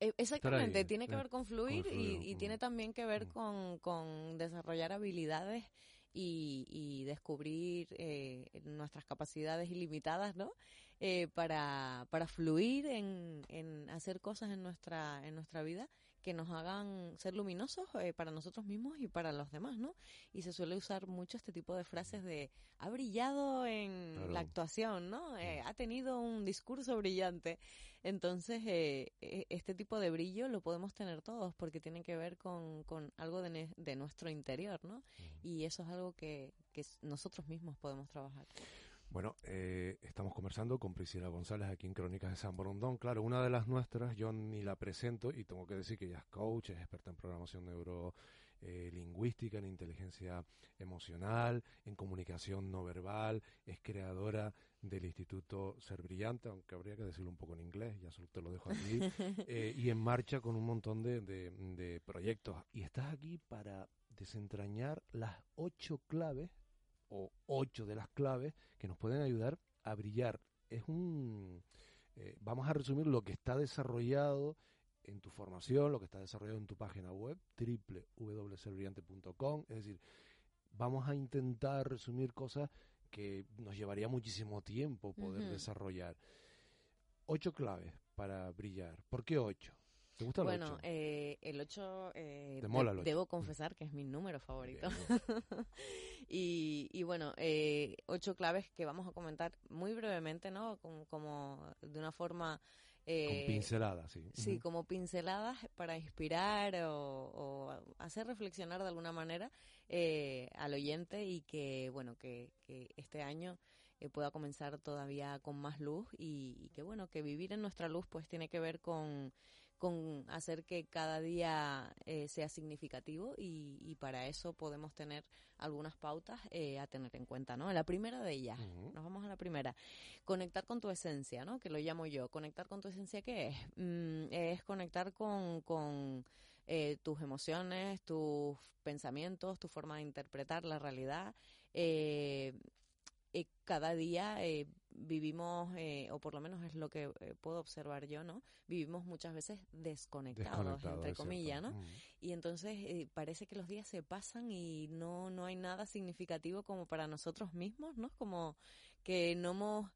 Eh, Exactamente, ahí, tiene que eh, ver con fluir con y, y tiene también que ver con, con desarrollar habilidades y, y descubrir eh, nuestras capacidades ilimitadas, ¿no? eh, para, para fluir en, en hacer cosas en nuestra, en nuestra vida que nos hagan ser luminosos eh, para nosotros mismos y para los demás, ¿no? Y se suele usar mucho este tipo de frases de ha brillado en la actuación, ¿no? Eh, ha tenido un discurso brillante. Entonces, eh, e, este tipo de brillo lo podemos tener todos porque tiene que ver con, con algo de, de nuestro interior, ¿no? Y eso es algo que, que nosotros mismos podemos trabajar. Bueno, eh, estamos conversando con Priscila González aquí en Crónicas de San Borondón. Claro, una de las nuestras, yo ni la presento y tengo que decir que ella es coach, es experta en programación neurolingüística, en inteligencia emocional, en comunicación no verbal, es creadora del Instituto Ser Brillante, aunque habría que decirlo un poco en inglés, ya solo te lo dejo aquí, eh, y en marcha con un montón de, de proyectos. Y estás aquí para desentrañar las ocho claves o ocho de las claves que nos pueden ayudar a brillar. Es un, eh, vamos a resumir lo que está desarrollado en tu formación, lo que está desarrollado en tu página web, www.serbrillante.com, es decir, vamos a intentar resumir cosas que nos llevaría muchísimo tiempo poder desarrollar. Ocho claves para brillar. ¿Por qué ocho? ¿Te gusta bueno, el 8? Eh, el 8, eh, debo confesar que es mi número favorito. y, y, bueno, eh, ocho claves que vamos a comentar muy brevemente, ¿no? Como, como de una forma... Eh, Con pinceladas, sí. Sí, como pinceladas para inspirar o, o, hacer reflexionar de alguna manera eh, al oyente y que, bueno, que, que este año eh, pueda comenzar todavía con más luz y, y, que, bueno, que vivir en nuestra luz pues tiene que ver con con hacer que cada día eh, sea significativo y, y, para eso podemos tener algunas pautas eh, a tener en cuenta, ¿no? La primera de ellas, nos vamos a la primera, conectar con tu esencia, ¿no? Que lo llamo yo. Conectar con tu esencia, ¿qué es? Mm, es conectar con, con eh, tus emociones, tus pensamientos, tu forma de interpretar la realidad. Eh, cada día eh, vivimos, eh, o por lo menos es lo que eh, puedo observar yo, ¿no? Vivimos muchas veces desconectados, Desconectado, entre comillas, ¿no? Mm. Y entonces eh, parece que los días se pasan y no, no hay nada significativo como para nosotros mismos, ¿no? Como que no hemos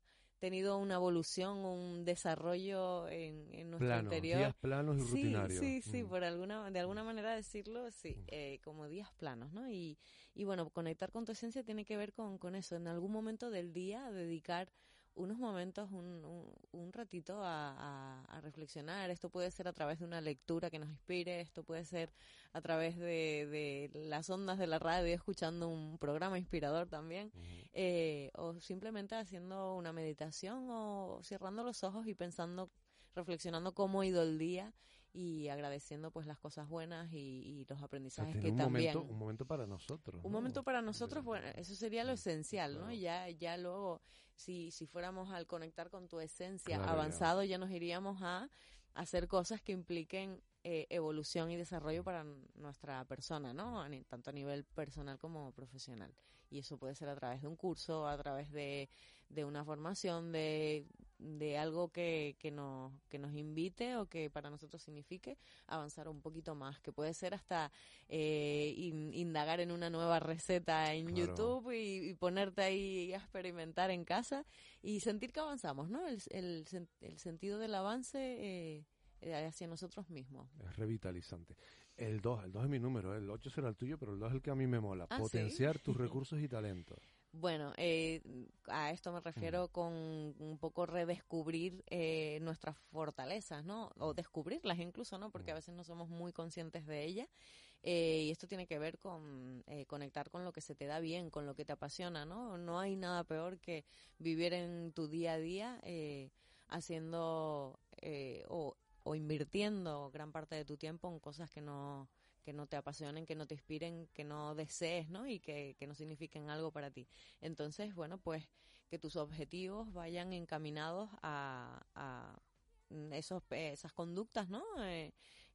tenido una evolución, un desarrollo en, en nuestro Plano, interior. Días planos y sí, rutinarios. Sí, sí, mm. por alguna, de alguna manera decirlo, sí, Mm. eh, como días planos, ¿no? Y, y bueno, conectar con tu esencia tiene que ver con, con eso, en algún momento del día dedicar unos momentos, un, un, un ratito a, a, a, reflexionar. Esto puede ser a través de una lectura que nos inspire, esto puede ser a través de, de las ondas de la radio, escuchando un programa inspirador también, uh -huh. eh, o simplemente haciendo una meditación o cerrando los ojos y pensando, reflexionando cómo ha ido el día y agradeciendo pues las cosas buenas y, y los aprendizajes o sea, que un también momento, un momento para nosotros un ¿no? momento para nosotros bueno eso sería lo esencial claro. no ya ya luego si si fuéramos al conectar con tu esencia claro, avanzado ya. ya nos iríamos a hacer cosas que impliquen eh, evolución y desarrollo para nuestra persona, ¿no? Tanto a nivel personal como profesional. Y eso puede ser a través de un curso, a través de, de una formación, de, de algo que, que, nos, que nos invite o que para nosotros signifique avanzar un poquito más, que puede ser hasta eh, in, indagar en una nueva receta en claro. YouTube y, y, ponerte ahí a experimentar en casa y sentir que avanzamos, ¿no? El, el, el sentido del avance... Eh, hacia nosotros mismos. Es revitalizante. El 2, el 2 es mi número, ¿eh? el 8 será el tuyo, pero el 2 es el que a mí me mola. ¿Ah, Potenciar ¿sí? tus recursos y talentos. Bueno, eh, a esto me refiero con un poco redescubrir eh, nuestras fortalezas, ¿no? O descubrirlas incluso, ¿no? Porque a veces no somos muy conscientes de ellas. Eh, y esto tiene que ver con eh, conectar con lo que se te da bien, con lo que te apasiona, ¿no? No hay nada peor que vivir en tu día a día eh, haciendo eh, o o invirtiendo gran parte de tu tiempo en cosas que no que no te apasionen, que no te inspiren, que no desees, ¿no? Y que, que no signifiquen algo para ti. Entonces, bueno, pues que tus objetivos vayan encaminados a, a esos, esas conductas, ¿no? Eh,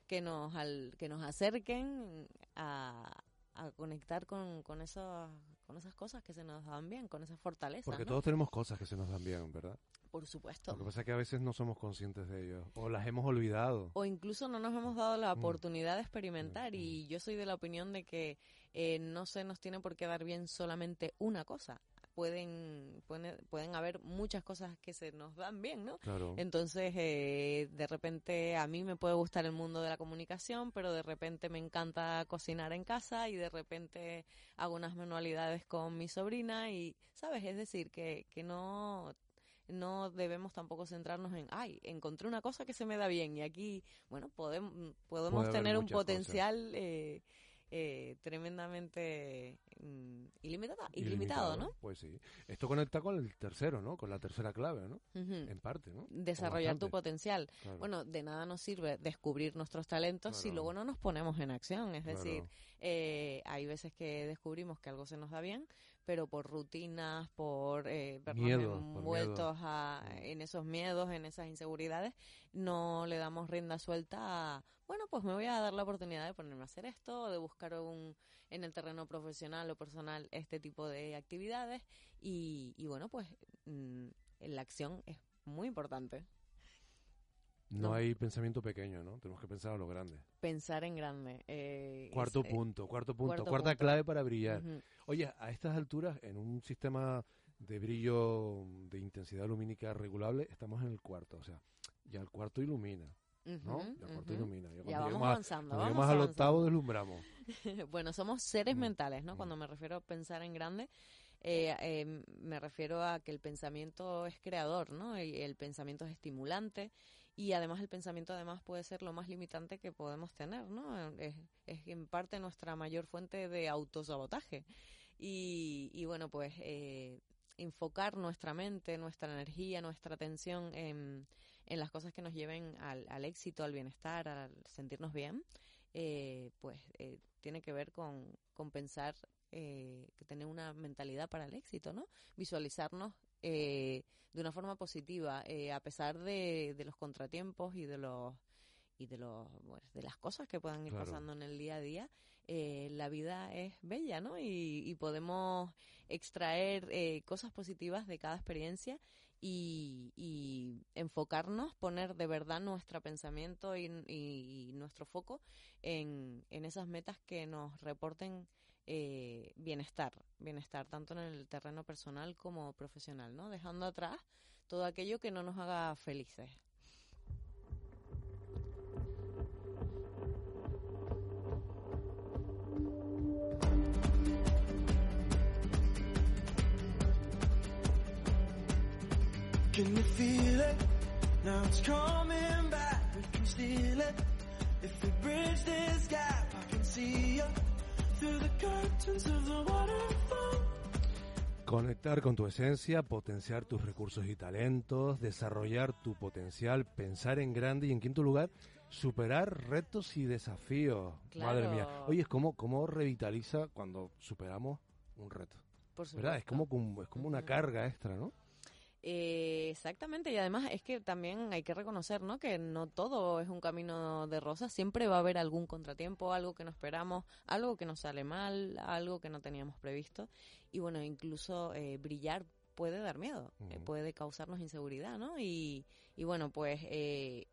que nos al, que nos acerquen a, a conectar con, con, esos, con esas cosas que se nos dan bien, con esas fortalezas. Porque ¿no? todos tenemos cosas que se nos dan bien, ¿verdad? Por supuesto. Lo que pasa es que a veces no somos conscientes de ello o las hemos olvidado. O incluso no nos hemos dado la oportunidad mm. de experimentar y yo soy de la opinión de que eh, no se nos tiene por qué dar bien solamente una cosa. Pueden, pueden, pueden haber muchas cosas que se nos dan bien, ¿no? Claro. Entonces, eh, de repente a mí me puede gustar el mundo de la comunicación, pero de repente me encanta cocinar en casa y de repente hago unas manualidades con mi sobrina y, ¿sabes? Es decir, que, que no no debemos tampoco centrarnos en, ay, encontré una cosa que se me da bien y aquí, bueno, podemos, podemos Puede tener un potencial eh, eh, tremendamente mm, ilimitado, ilimitado, ¿no? Pues sí. Esto conecta con el tercero, ¿no? Con la tercera clave, ¿no? En parte, ¿no? Desarrollar tu potencial. Claro. Bueno, de nada nos sirve descubrir nuestros talentos si luego no nos ponemos en acción. Es Claro. decir, eh, hay veces que descubrimos que algo se nos da bien, pero por rutinas, por eh, envueltos a- en esos miedos, en esas inseguridades, no le damos rienda suelta a, bueno, pues me voy a dar la oportunidad de ponerme a hacer esto, de buscar un, en el terreno profesional o personal este tipo de actividades. Y, y bueno, pues mm, la acción es muy importante. No, No. hay pensamiento pequeño, ¿no? Tenemos que pensar a lo grande. Pensar en grande. eh, Cuarto es, eh, punto, cuarto punto, cuarto cuarta punto. clave para brillar. Oye, a estas alturas, en un sistema de brillo de intensidad lumínica regulable, estamos en el cuarto. O sea, ya el cuarto ilumina, ¿no? Ya ilumina. Vamos a- avanzando, cuando vamos al octavo deslumbramos. bueno, somos seres Mm, mentales, ¿no? Cuando me refiero a pensar en grande, eh, eh, me refiero a que el pensamiento es creador, ¿no? Y el pensamiento es estimulante y además el pensamiento además puede ser lo más limitante que podemos tener, ¿no? Es, en parte nuestra mayor fuente de autosabotaje. Y, y bueno, pues eh, enfocar nuestra mente, nuestra energía, nuestra atención en, en las cosas que nos lleven al, al éxito, al bienestar, al sentirnos bien, eh, pues eh, tiene que ver con, con pensar eh, que tener una mentalidad para el éxito, ¿no? Visualizarnos eh, de una forma positiva, eh, a pesar de, de los contratiempos y de los y de los bueno, de las cosas que puedan ir Claro. pasando en el día a día, eh, la vida es bella, ¿no? Y, y podemos extraer eh, cosas positivas de cada experiencia y, y enfocarnos, poner de verdad nuestro pensamiento y, y nuestro foco en, en esas metas que nos reporten eh, bienestar, bienestar tanto en el terreno personal como profesional, ¿no? Dejando atrás todo aquello que no nos haga felices. Can coming back. We can steal it. If we bridge this gap, I can see you Conectar con tu esencia, potenciar tus recursos y talentos, desarrollar tu potencial, pensar en grande y en quinto lugar, superar retos y desafíos. Madre mía. Oye, es como, como revitaliza cuando superamos un reto. Por ¿Verdad? Es como- es como una carga extra, ¿no? Eh, exactamente, y además es que también hay que reconocer, ¿no? Que no todo es un camino de rosas, siempre va a haber algún contratiempo, algo que no esperamos, algo que nos sale mal, algo que no teníamos previsto, y bueno, incluso eh, brillar puede dar miedo, eh, puede causarnos inseguridad, ¿no? Y, y bueno, pues eh,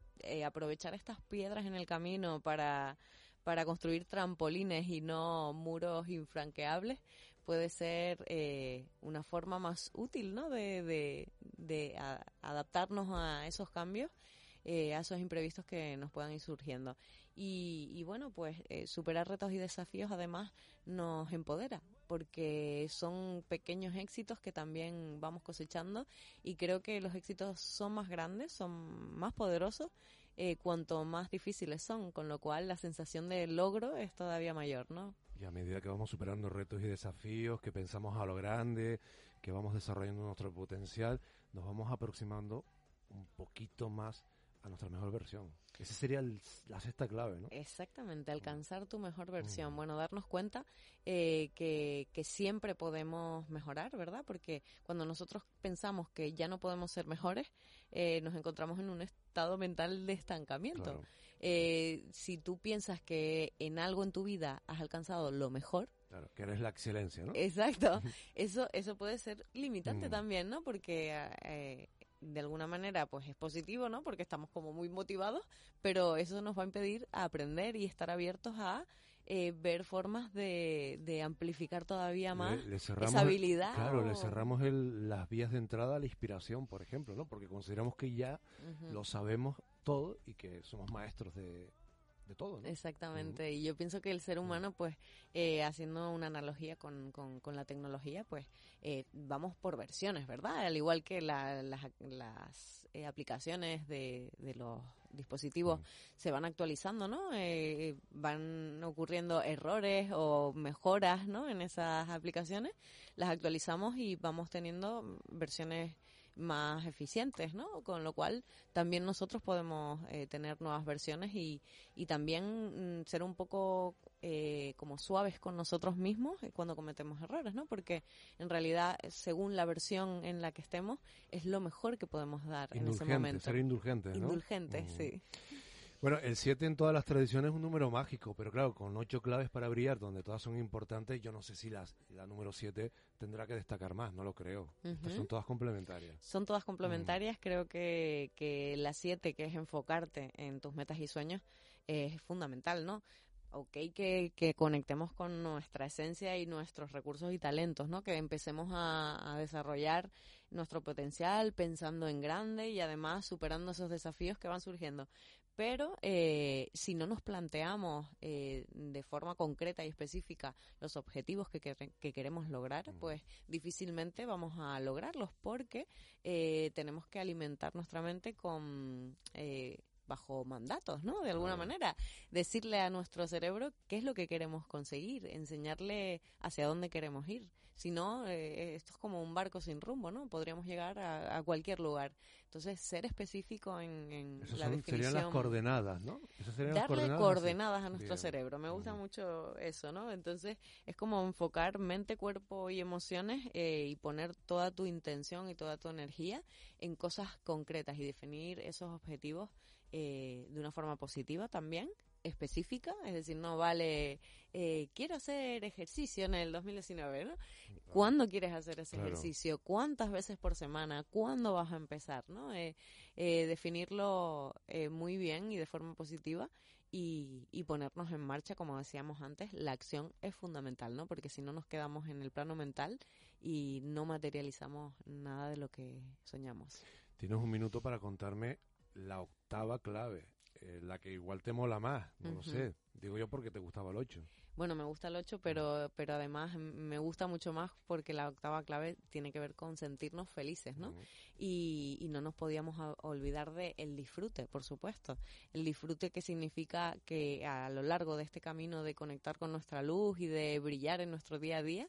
aprovechar estas piedras en el camino para, para construir trampolines y no muros infranqueables puede ser eh, una forma más útil, ¿no? De, de, adaptarnos a esos cambios, eh, a esos imprevistos que nos puedan ir surgiendo. Y, y bueno, pues eh, superar retos y desafíos además nos empodera, porque son pequeños éxitos que también vamos cosechando y creo que los éxitos son más grandes, son más poderosos eh, cuanto más difíciles son, con lo cual la sensación de logro es todavía mayor, ¿no? Y a medida que vamos superando retos y desafíos, que pensamos a lo grande, que vamos desarrollando nuestro potencial, nos vamos aproximando un poquito más a nuestra mejor versión. Esa sería el- la sexta clave, ¿no? Exactamente, alcanzar tu mejor versión. Bueno, darnos cuenta eh, que, que siempre podemos mejorar, ¿verdad? Porque cuando nosotros pensamos que ya no podemos ser mejores, eh, nos encontramos en un estado mental de estancamiento. Claro. Eh, si tú piensas que en algo en tu vida has alcanzado lo mejor, Claro, que eres la excelencia, ¿no? Exacto. Eso, eso puede ser limitante Mm. también, ¿no? Porque eh, de alguna manera, pues es positivo, ¿no? Porque estamos como muy motivados, pero eso nos va a impedir aprender y estar abiertos a eh, ver formas de, de amplificar todavía más Le- le cerramos esa habilidad. claro, le cerramos el- las vías de entrada a la inspiración, por ejemplo, ¿no? Porque consideramos que ya lo sabemos todo y que somos maestros de, de todo, ¿no? Exactamente, y yo pienso que el ser humano, pues, eh, haciendo una analogía con, con, con la tecnología, pues, eh, vamos por versiones, ¿verdad? Al igual que la- las, las eh, aplicaciones de, de los dispositivos se van actualizando, ¿no? Eh, van ocurriendo errores o mejoras, ¿no? En esas aplicaciones, las actualizamos y vamos teniendo versiones más eficientes, ¿no? Con lo cual también nosotros podemos eh, tener nuevas versiones y, y también mm, ser un poco eh, como suaves con nosotros mismos eh, cuando cometemos errores, ¿no? Porque en realidad, eh, según la versión en la que estemos, es lo mejor que podemos dar en ese momento. ser indulgentes, ¿no? Indulgentes, Mm. sí. Bueno, el 7 en todas las tradiciones es un número mágico, pero claro, con ocho claves para brillar, donde todas son importantes, yo no sé si las, la número 7 tendrá que destacar más, no lo creo. Estas son todas complementarias. Son todas complementarias. Creo que, que la 7, que es enfocarte en tus metas y sueños, es fundamental, ¿no? Ok, que, que conectemos con nuestra esencia y nuestros recursos y talentos, ¿no? Que empecemos a, a desarrollar nuestro potencial pensando en grande y además superando esos desafíos que van surgiendo. Pero eh, si no nos planteamos eh, de forma concreta y específica los objetivos que, quer- que queremos lograr, pues difícilmente vamos a lograrlos porque eh, tenemos que alimentar nuestra mente con eh, bajo mandatos, ¿no? De alguna manera, decirle a nuestro cerebro qué es lo que queremos conseguir, enseñarle hacia dónde queremos ir. Si no, eh, esto es como un barco sin rumbo, ¿no? Podríamos llegar a, a cualquier lugar. Entonces, ser específico en, en la son- definición. serían las coordenadas, ¿no? Serían Darle coordenadas, a nuestro Bien. cerebro. Me gusta mucho eso, ¿no? Entonces, es como enfocar mente, cuerpo y emociones eh, y poner toda tu intención y toda tu energía en cosas concretas y definir esos objetivos eh, de una forma positiva también específica, es decir, no vale, eh, quiero hacer ejercicio en el 2019, ¿no? ¿Cuándo quieres hacer ese Claro. ejercicio? ¿Cuántas veces por semana? ¿Cuándo vas a empezar? ¿no? Eh, eh, definirlo eh, muy bien y de forma positiva y, y ponernos en marcha, como decíamos antes, la acción es fundamental, ¿no? Porque si no nos quedamos en el plano mental y no materializamos nada de lo que soñamos. Tienes un minuto para contarme la octava clave, eh, la que igual te mola más, no lo sé. Digo yo porque te gustaba el 8. Bueno, me gusta el 8, pero, pero además me gusta mucho más porque la octava clave tiene que ver con sentirnos felices, ¿no? y, y no nos podíamos olvidar de el disfrute, por supuesto. El disfrute que significa que a lo largo de este camino de conectar con nuestra luz y de brillar en nuestro día a día,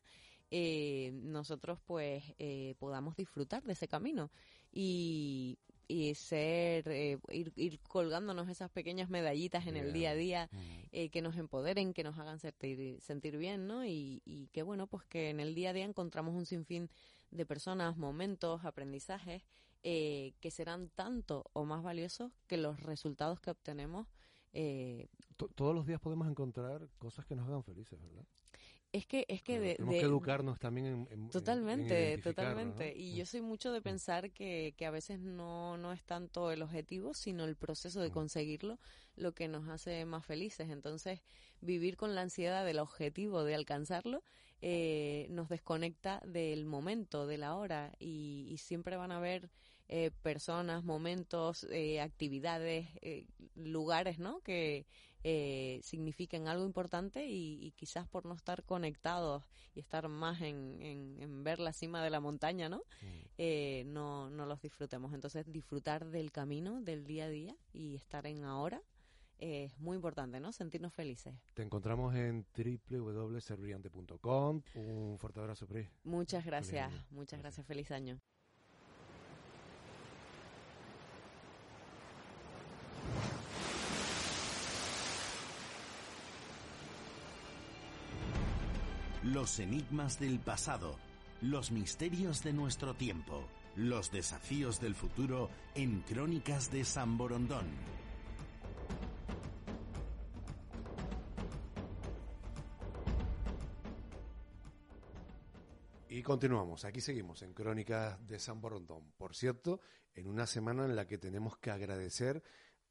eh, nosotros pues eh, podamos disfrutar de ese camino y, y ser eh, ir, ir colgándonos esas pequeñas medallitas en el día a día eh, que nos empoderen, que nos hagan sentir, sentir bien, ¿no? Y, y que bueno, pues que en el día a día encontramos un sinfín de personas, momentos, aprendizajes eh, que serán tanto o más valiosos que los resultados que obtenemos. eh, To- Todos los días podemos encontrar cosas que nos hagan felices, ¿verdad? Es que es que de, Tenemos de- que educarnos también en, en- en- en Totalmente, totalmente. ¿no? Y yo soy mucho de pensar que, que a veces no, no es tanto el objetivo, sino el proceso de conseguirlo lo que nos hace más felices. Entonces, vivir con la ansiedad del objetivo de alcanzarlo eh, nos desconecta del momento, de la hora. Y, y siempre van a haber eh, personas, momentos, eh, actividades, eh, lugares, ¿no? Que eh, signifiquen algo importante y, y quizás por no estar conectados y estar más en, en- en ver la cima de la montaña, ¿no? Eh, no, no los disfrutemos. Entonces, disfrutar del camino, del día a día y estar en ahora eh, es muy importante, ¿no? Sentirnos felices. Te encontramos en www.serbrillante.com. Un fuerte abrazo, Pri. Muchas gracias, muchas gracias. Feliz año. Los enigmas del pasado, los misterios de nuestro tiempo, los desafíos del futuro en Crónicas de San Borondón. Y continuamos, aquí seguimos en Crónicas de San Borondón. Por cierto, en una semana en la que tenemos que agradecer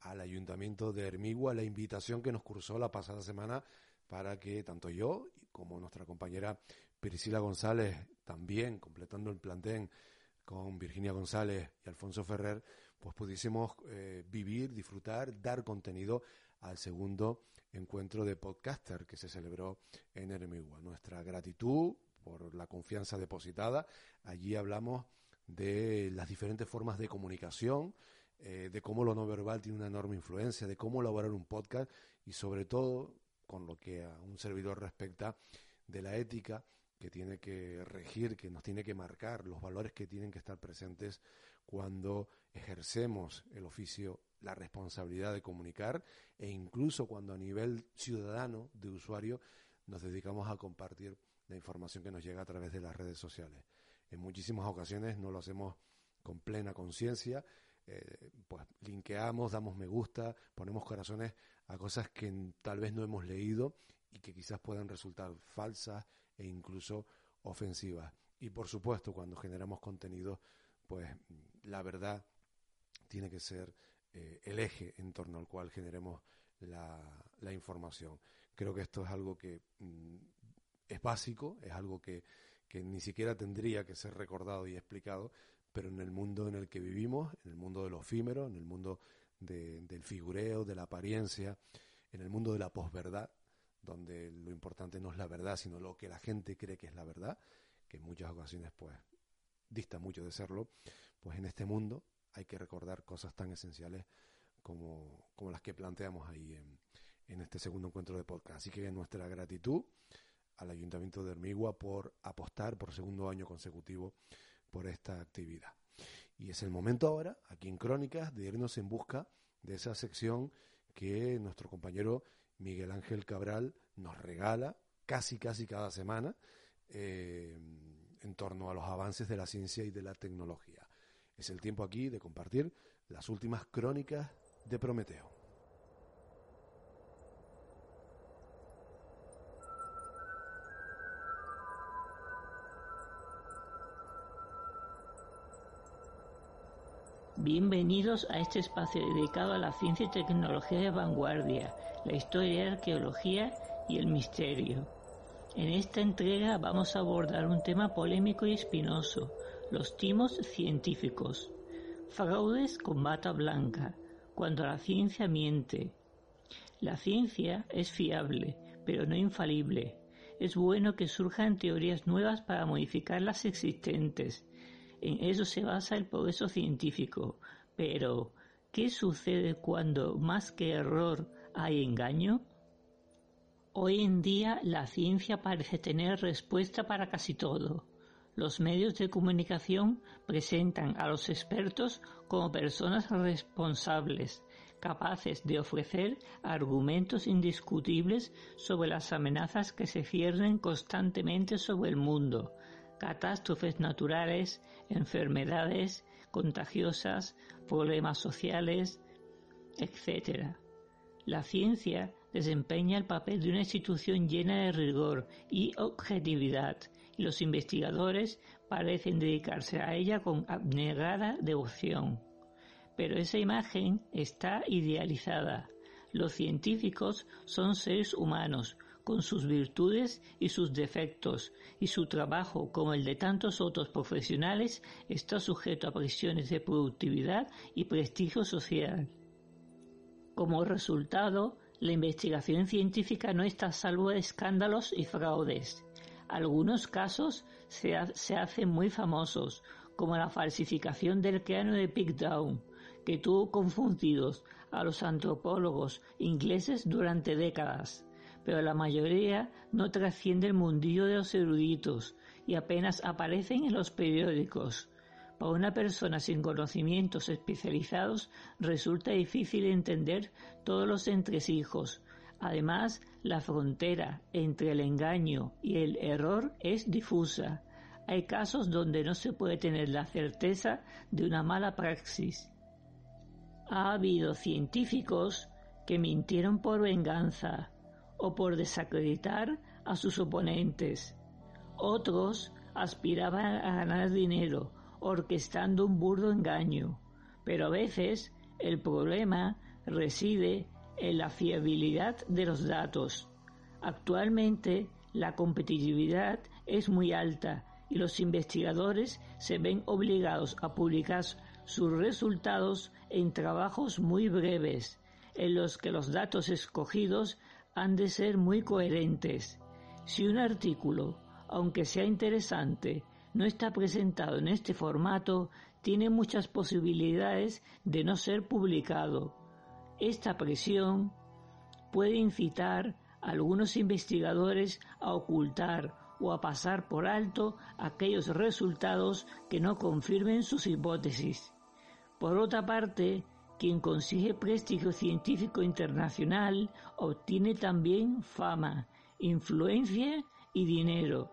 al Ayuntamiento de Hermigua la invitación que nos cursó la pasada semana para que tanto yo como nuestra compañera Priscila González, también completando el plantén con Virginia González y Alfonso Ferrer, pues pudiésemos eh, vivir, disfrutar, dar contenido al segundo encuentro de podcaster que se celebró en Ermigua. Nuestra gratitud por la confianza depositada. Allí hablamos de las diferentes formas de comunicación, eh, de cómo lo no verbal tiene una enorme influencia, de cómo elaborar un podcast y sobre todo, con lo que a un servidor respecta, de la ética que tiene que regir, que nos tiene que marcar, los valores que tienen que estar presentes cuando ejercemos el oficio, la responsabilidad de comunicar e incluso cuando a nivel ciudadano, de usuario, nos dedicamos a compartir la información que nos llega a través de las redes sociales. En muchísimas ocasiones no lo hacemos con plena conciencia, eh, pues linkeamos, damos me gusta, ponemos corazones a cosas que tal vez no hemos leído y que quizás puedan resultar falsas e incluso ofensivas. Y por supuesto, cuando generamos contenido, pues la verdad tiene que ser eh, el eje en torno al cual generemos la, la información. Creo que esto es algo que mm, es básico, es algo que, que ni siquiera tendría que ser recordado y explicado, pero en el mundo en el que vivimos, en el mundo de lo efímero, en el mundo del figureo, de la apariencia, en el mundo de la posverdad, donde lo importante no es la verdad, sino lo que la gente cree que es la verdad, que en muchas ocasiones pues dista mucho de serlo, pues en este mundo hay que recordar cosas tan esenciales como, como las que planteamos ahí en, en este segundo encuentro de podcast. Así que nuestra gratitud al Ayuntamiento de Hermigua por apostar por segundo año consecutivo por esta actividad. Y es el momento ahora, aquí en Crónicas, de irnos en busca de esa sección que nuestro compañero Miguel Ángel Cabral nos regala casi, casi cada semana eh, en torno a los avances de la ciencia y de la tecnología. Es el tiempo aquí de compartir las últimas crónicas de Prometeo. Bienvenidos a este espacio dedicado a la ciencia y tecnología de vanguardia, la historia arqueología y el misterio. En esta entrega vamos a abordar un tema polémico y espinoso, los timos científicos. Fraudes con bata blanca, cuando la ciencia miente. La ciencia es fiable, pero no infalible. Es bueno que surjan teorías nuevas para modificar las existentes en eso se basa el progreso científico. Pero, ¿qué sucede cuando más que error hay engaño? Hoy en día la ciencia parece tener respuesta para casi todo. Los medios de comunicación presentan a los expertos como personas responsables, capaces de ofrecer argumentos indiscutibles sobre las amenazas que se ciernen constantemente sobre el mundo, catástrofes naturales, enfermedades contagiosas, problemas sociales, etc. La ciencia desempeña el papel de una institución llena de rigor y objetividad, y los investigadores parecen dedicarse a ella con abnegada devoción. Pero esa imagen está idealizada. Los científicos son seres humanos, con sus virtudes y sus defectos, y su trabajo, como el de tantos otros profesionales, está sujeto a presiones de productividad y prestigio social. Como resultado, la investigación científica no está a salvo de escándalos y fraudes. Algunos casos se, hacen muy famosos, como la falsificación del cráneo de Pigdown, que tuvo confundidos a los antropólogos ingleses durante décadas pero la mayoría no trasciende el mundillo de los eruditos y apenas aparecen en los periódicos. Para una persona sin conocimientos especializados resulta difícil entender todos los entresijos. Además, la frontera entre el engaño y el error es difusa. Hay casos donde no se puede tener la certeza de una mala praxis. Ha habido científicos que mintieron por venganza, o por desacreditar a sus oponentes. Otros aspiraban a ganar dinero orquestando un burdo engaño, pero a veces el problema reside en la fiabilidad de los datos. Actualmente la competitividad es muy alta y los investigadores se ven obligados a publicar sus resultados en trabajos muy breves, en los que los datos escogidos han de ser muy coherentes. Si un artículo, aunque sea interesante, no está presentado en este formato, tiene muchas posibilidades de no ser publicado. Esta presión puede incitar a algunos investigadores a ocultar o a pasar por alto aquellos resultados que no confirmen sus hipótesis. Por otra parte, quien consigue prestigio científico internacional obtiene también fama, influencia y dinero.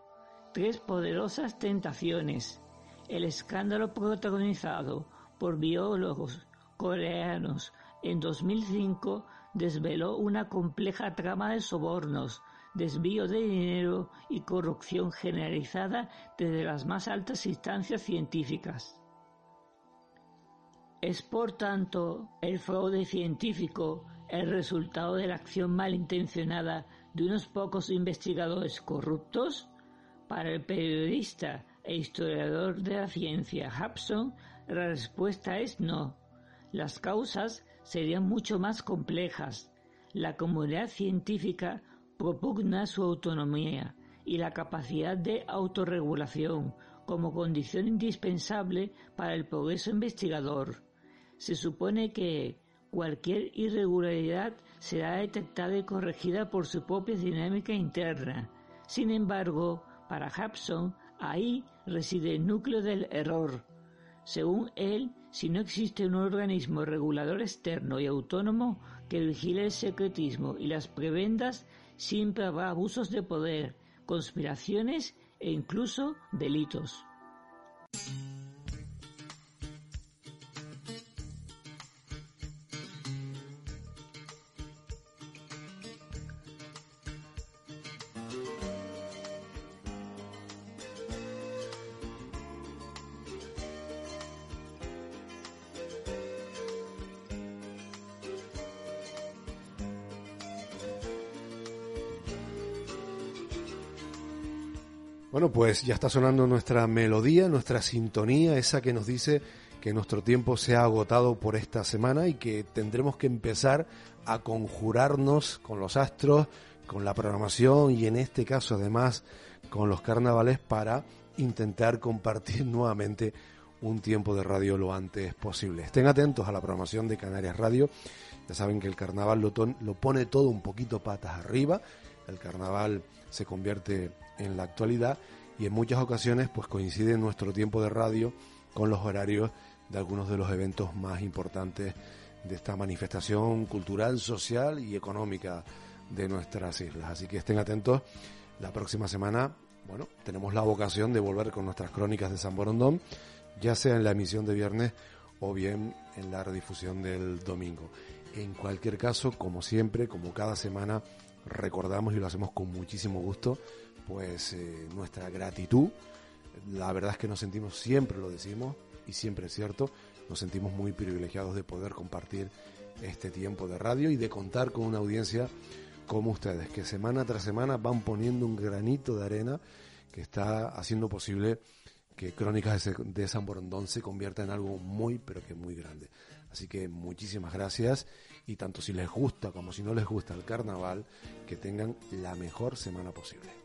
Tres poderosas tentaciones. El escándalo protagonizado por biólogos coreanos en 2005 desveló una compleja trama de sobornos, desvío de dinero y corrupción generalizada desde las más altas instancias científicas. ¿Es por tanto el fraude científico el resultado de la acción malintencionada de unos pocos investigadores corruptos? Para el periodista e historiador de la ciencia Hapson, la respuesta es no. Las causas serían mucho más complejas. La comunidad científica propugna su autonomía y la capacidad de autorregulación como condición indispensable para el progreso investigador. Se supone que cualquier irregularidad será detectada y corregida por su propia dinámica interna. Sin embargo, para Hapson, ahí reside el núcleo del error. Según él, si no existe un organismo regulador externo y autónomo que vigile el secretismo y las prebendas, siempre habrá abusos de poder, conspiraciones e incluso delitos. Pues ya está sonando nuestra melodía, nuestra sintonía, esa que nos dice que nuestro tiempo se ha agotado por esta semana y que tendremos que empezar a conjurarnos con los astros, con la programación y en este caso además con los carnavales para intentar compartir nuevamente un tiempo de radio lo antes posible. Estén atentos a la programación de Canarias Radio. Ya saben que el carnaval lo, lo pone todo un poquito patas arriba. El carnaval se convierte en la actualidad y en muchas ocasiones pues coincide nuestro tiempo de radio con los horarios de algunos de los eventos más importantes de esta manifestación cultural, social y económica de nuestras islas. Así que estén atentos. La próxima semana, bueno, tenemos la vocación de volver con nuestras crónicas de San Borondón, ya sea en la emisión de viernes o bien en la redifusión del domingo. En cualquier caso, como siempre, como cada semana, recordamos y lo hacemos con muchísimo gusto pues eh, nuestra gratitud. La verdad es que nos sentimos, siempre lo decimos, y siempre es cierto, nos sentimos muy privilegiados de poder compartir este tiempo de radio y de contar con una audiencia como ustedes, que semana tras semana van poniendo un granito de arena que está haciendo posible que Crónicas de San Borondón se convierta en algo muy, pero que muy grande. Así que muchísimas gracias y tanto si les gusta como si no les gusta el carnaval, que tengan la mejor semana posible.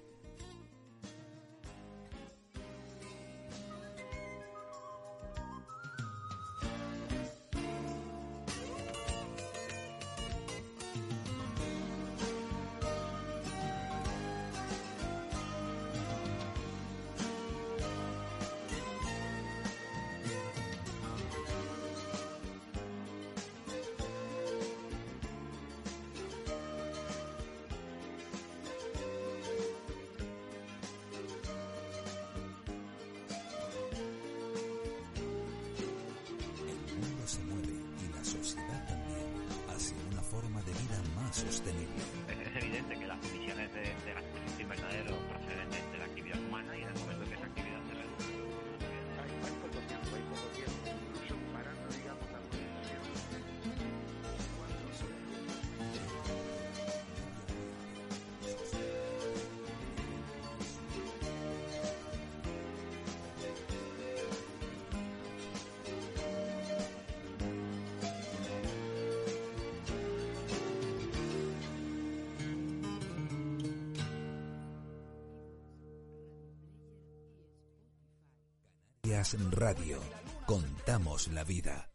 Radio. Contamos la vida.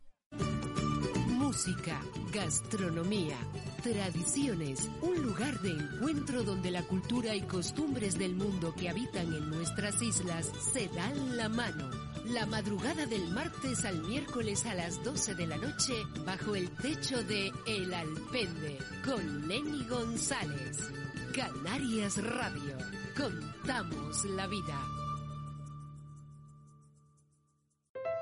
Música, gastronomía, tradiciones, un lugar de encuentro donde la cultura y costumbres del mundo que habitan en nuestras islas se dan la mano. La madrugada del martes al miércoles a las 12 de la noche bajo el techo de El Alpende con Lenny González. Canarias Radio. Contamos la vida.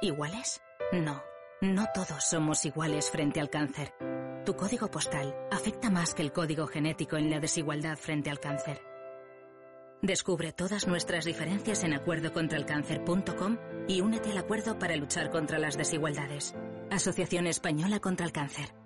¿Iguales? No, no todos somos iguales frente al cáncer. Tu código postal afecta más que el código genético en la desigualdad frente al cáncer. Descubre todas nuestras diferencias en acuerdocontralcáncer.com y únete al acuerdo para luchar contra las desigualdades. Asociación Española contra el Cáncer.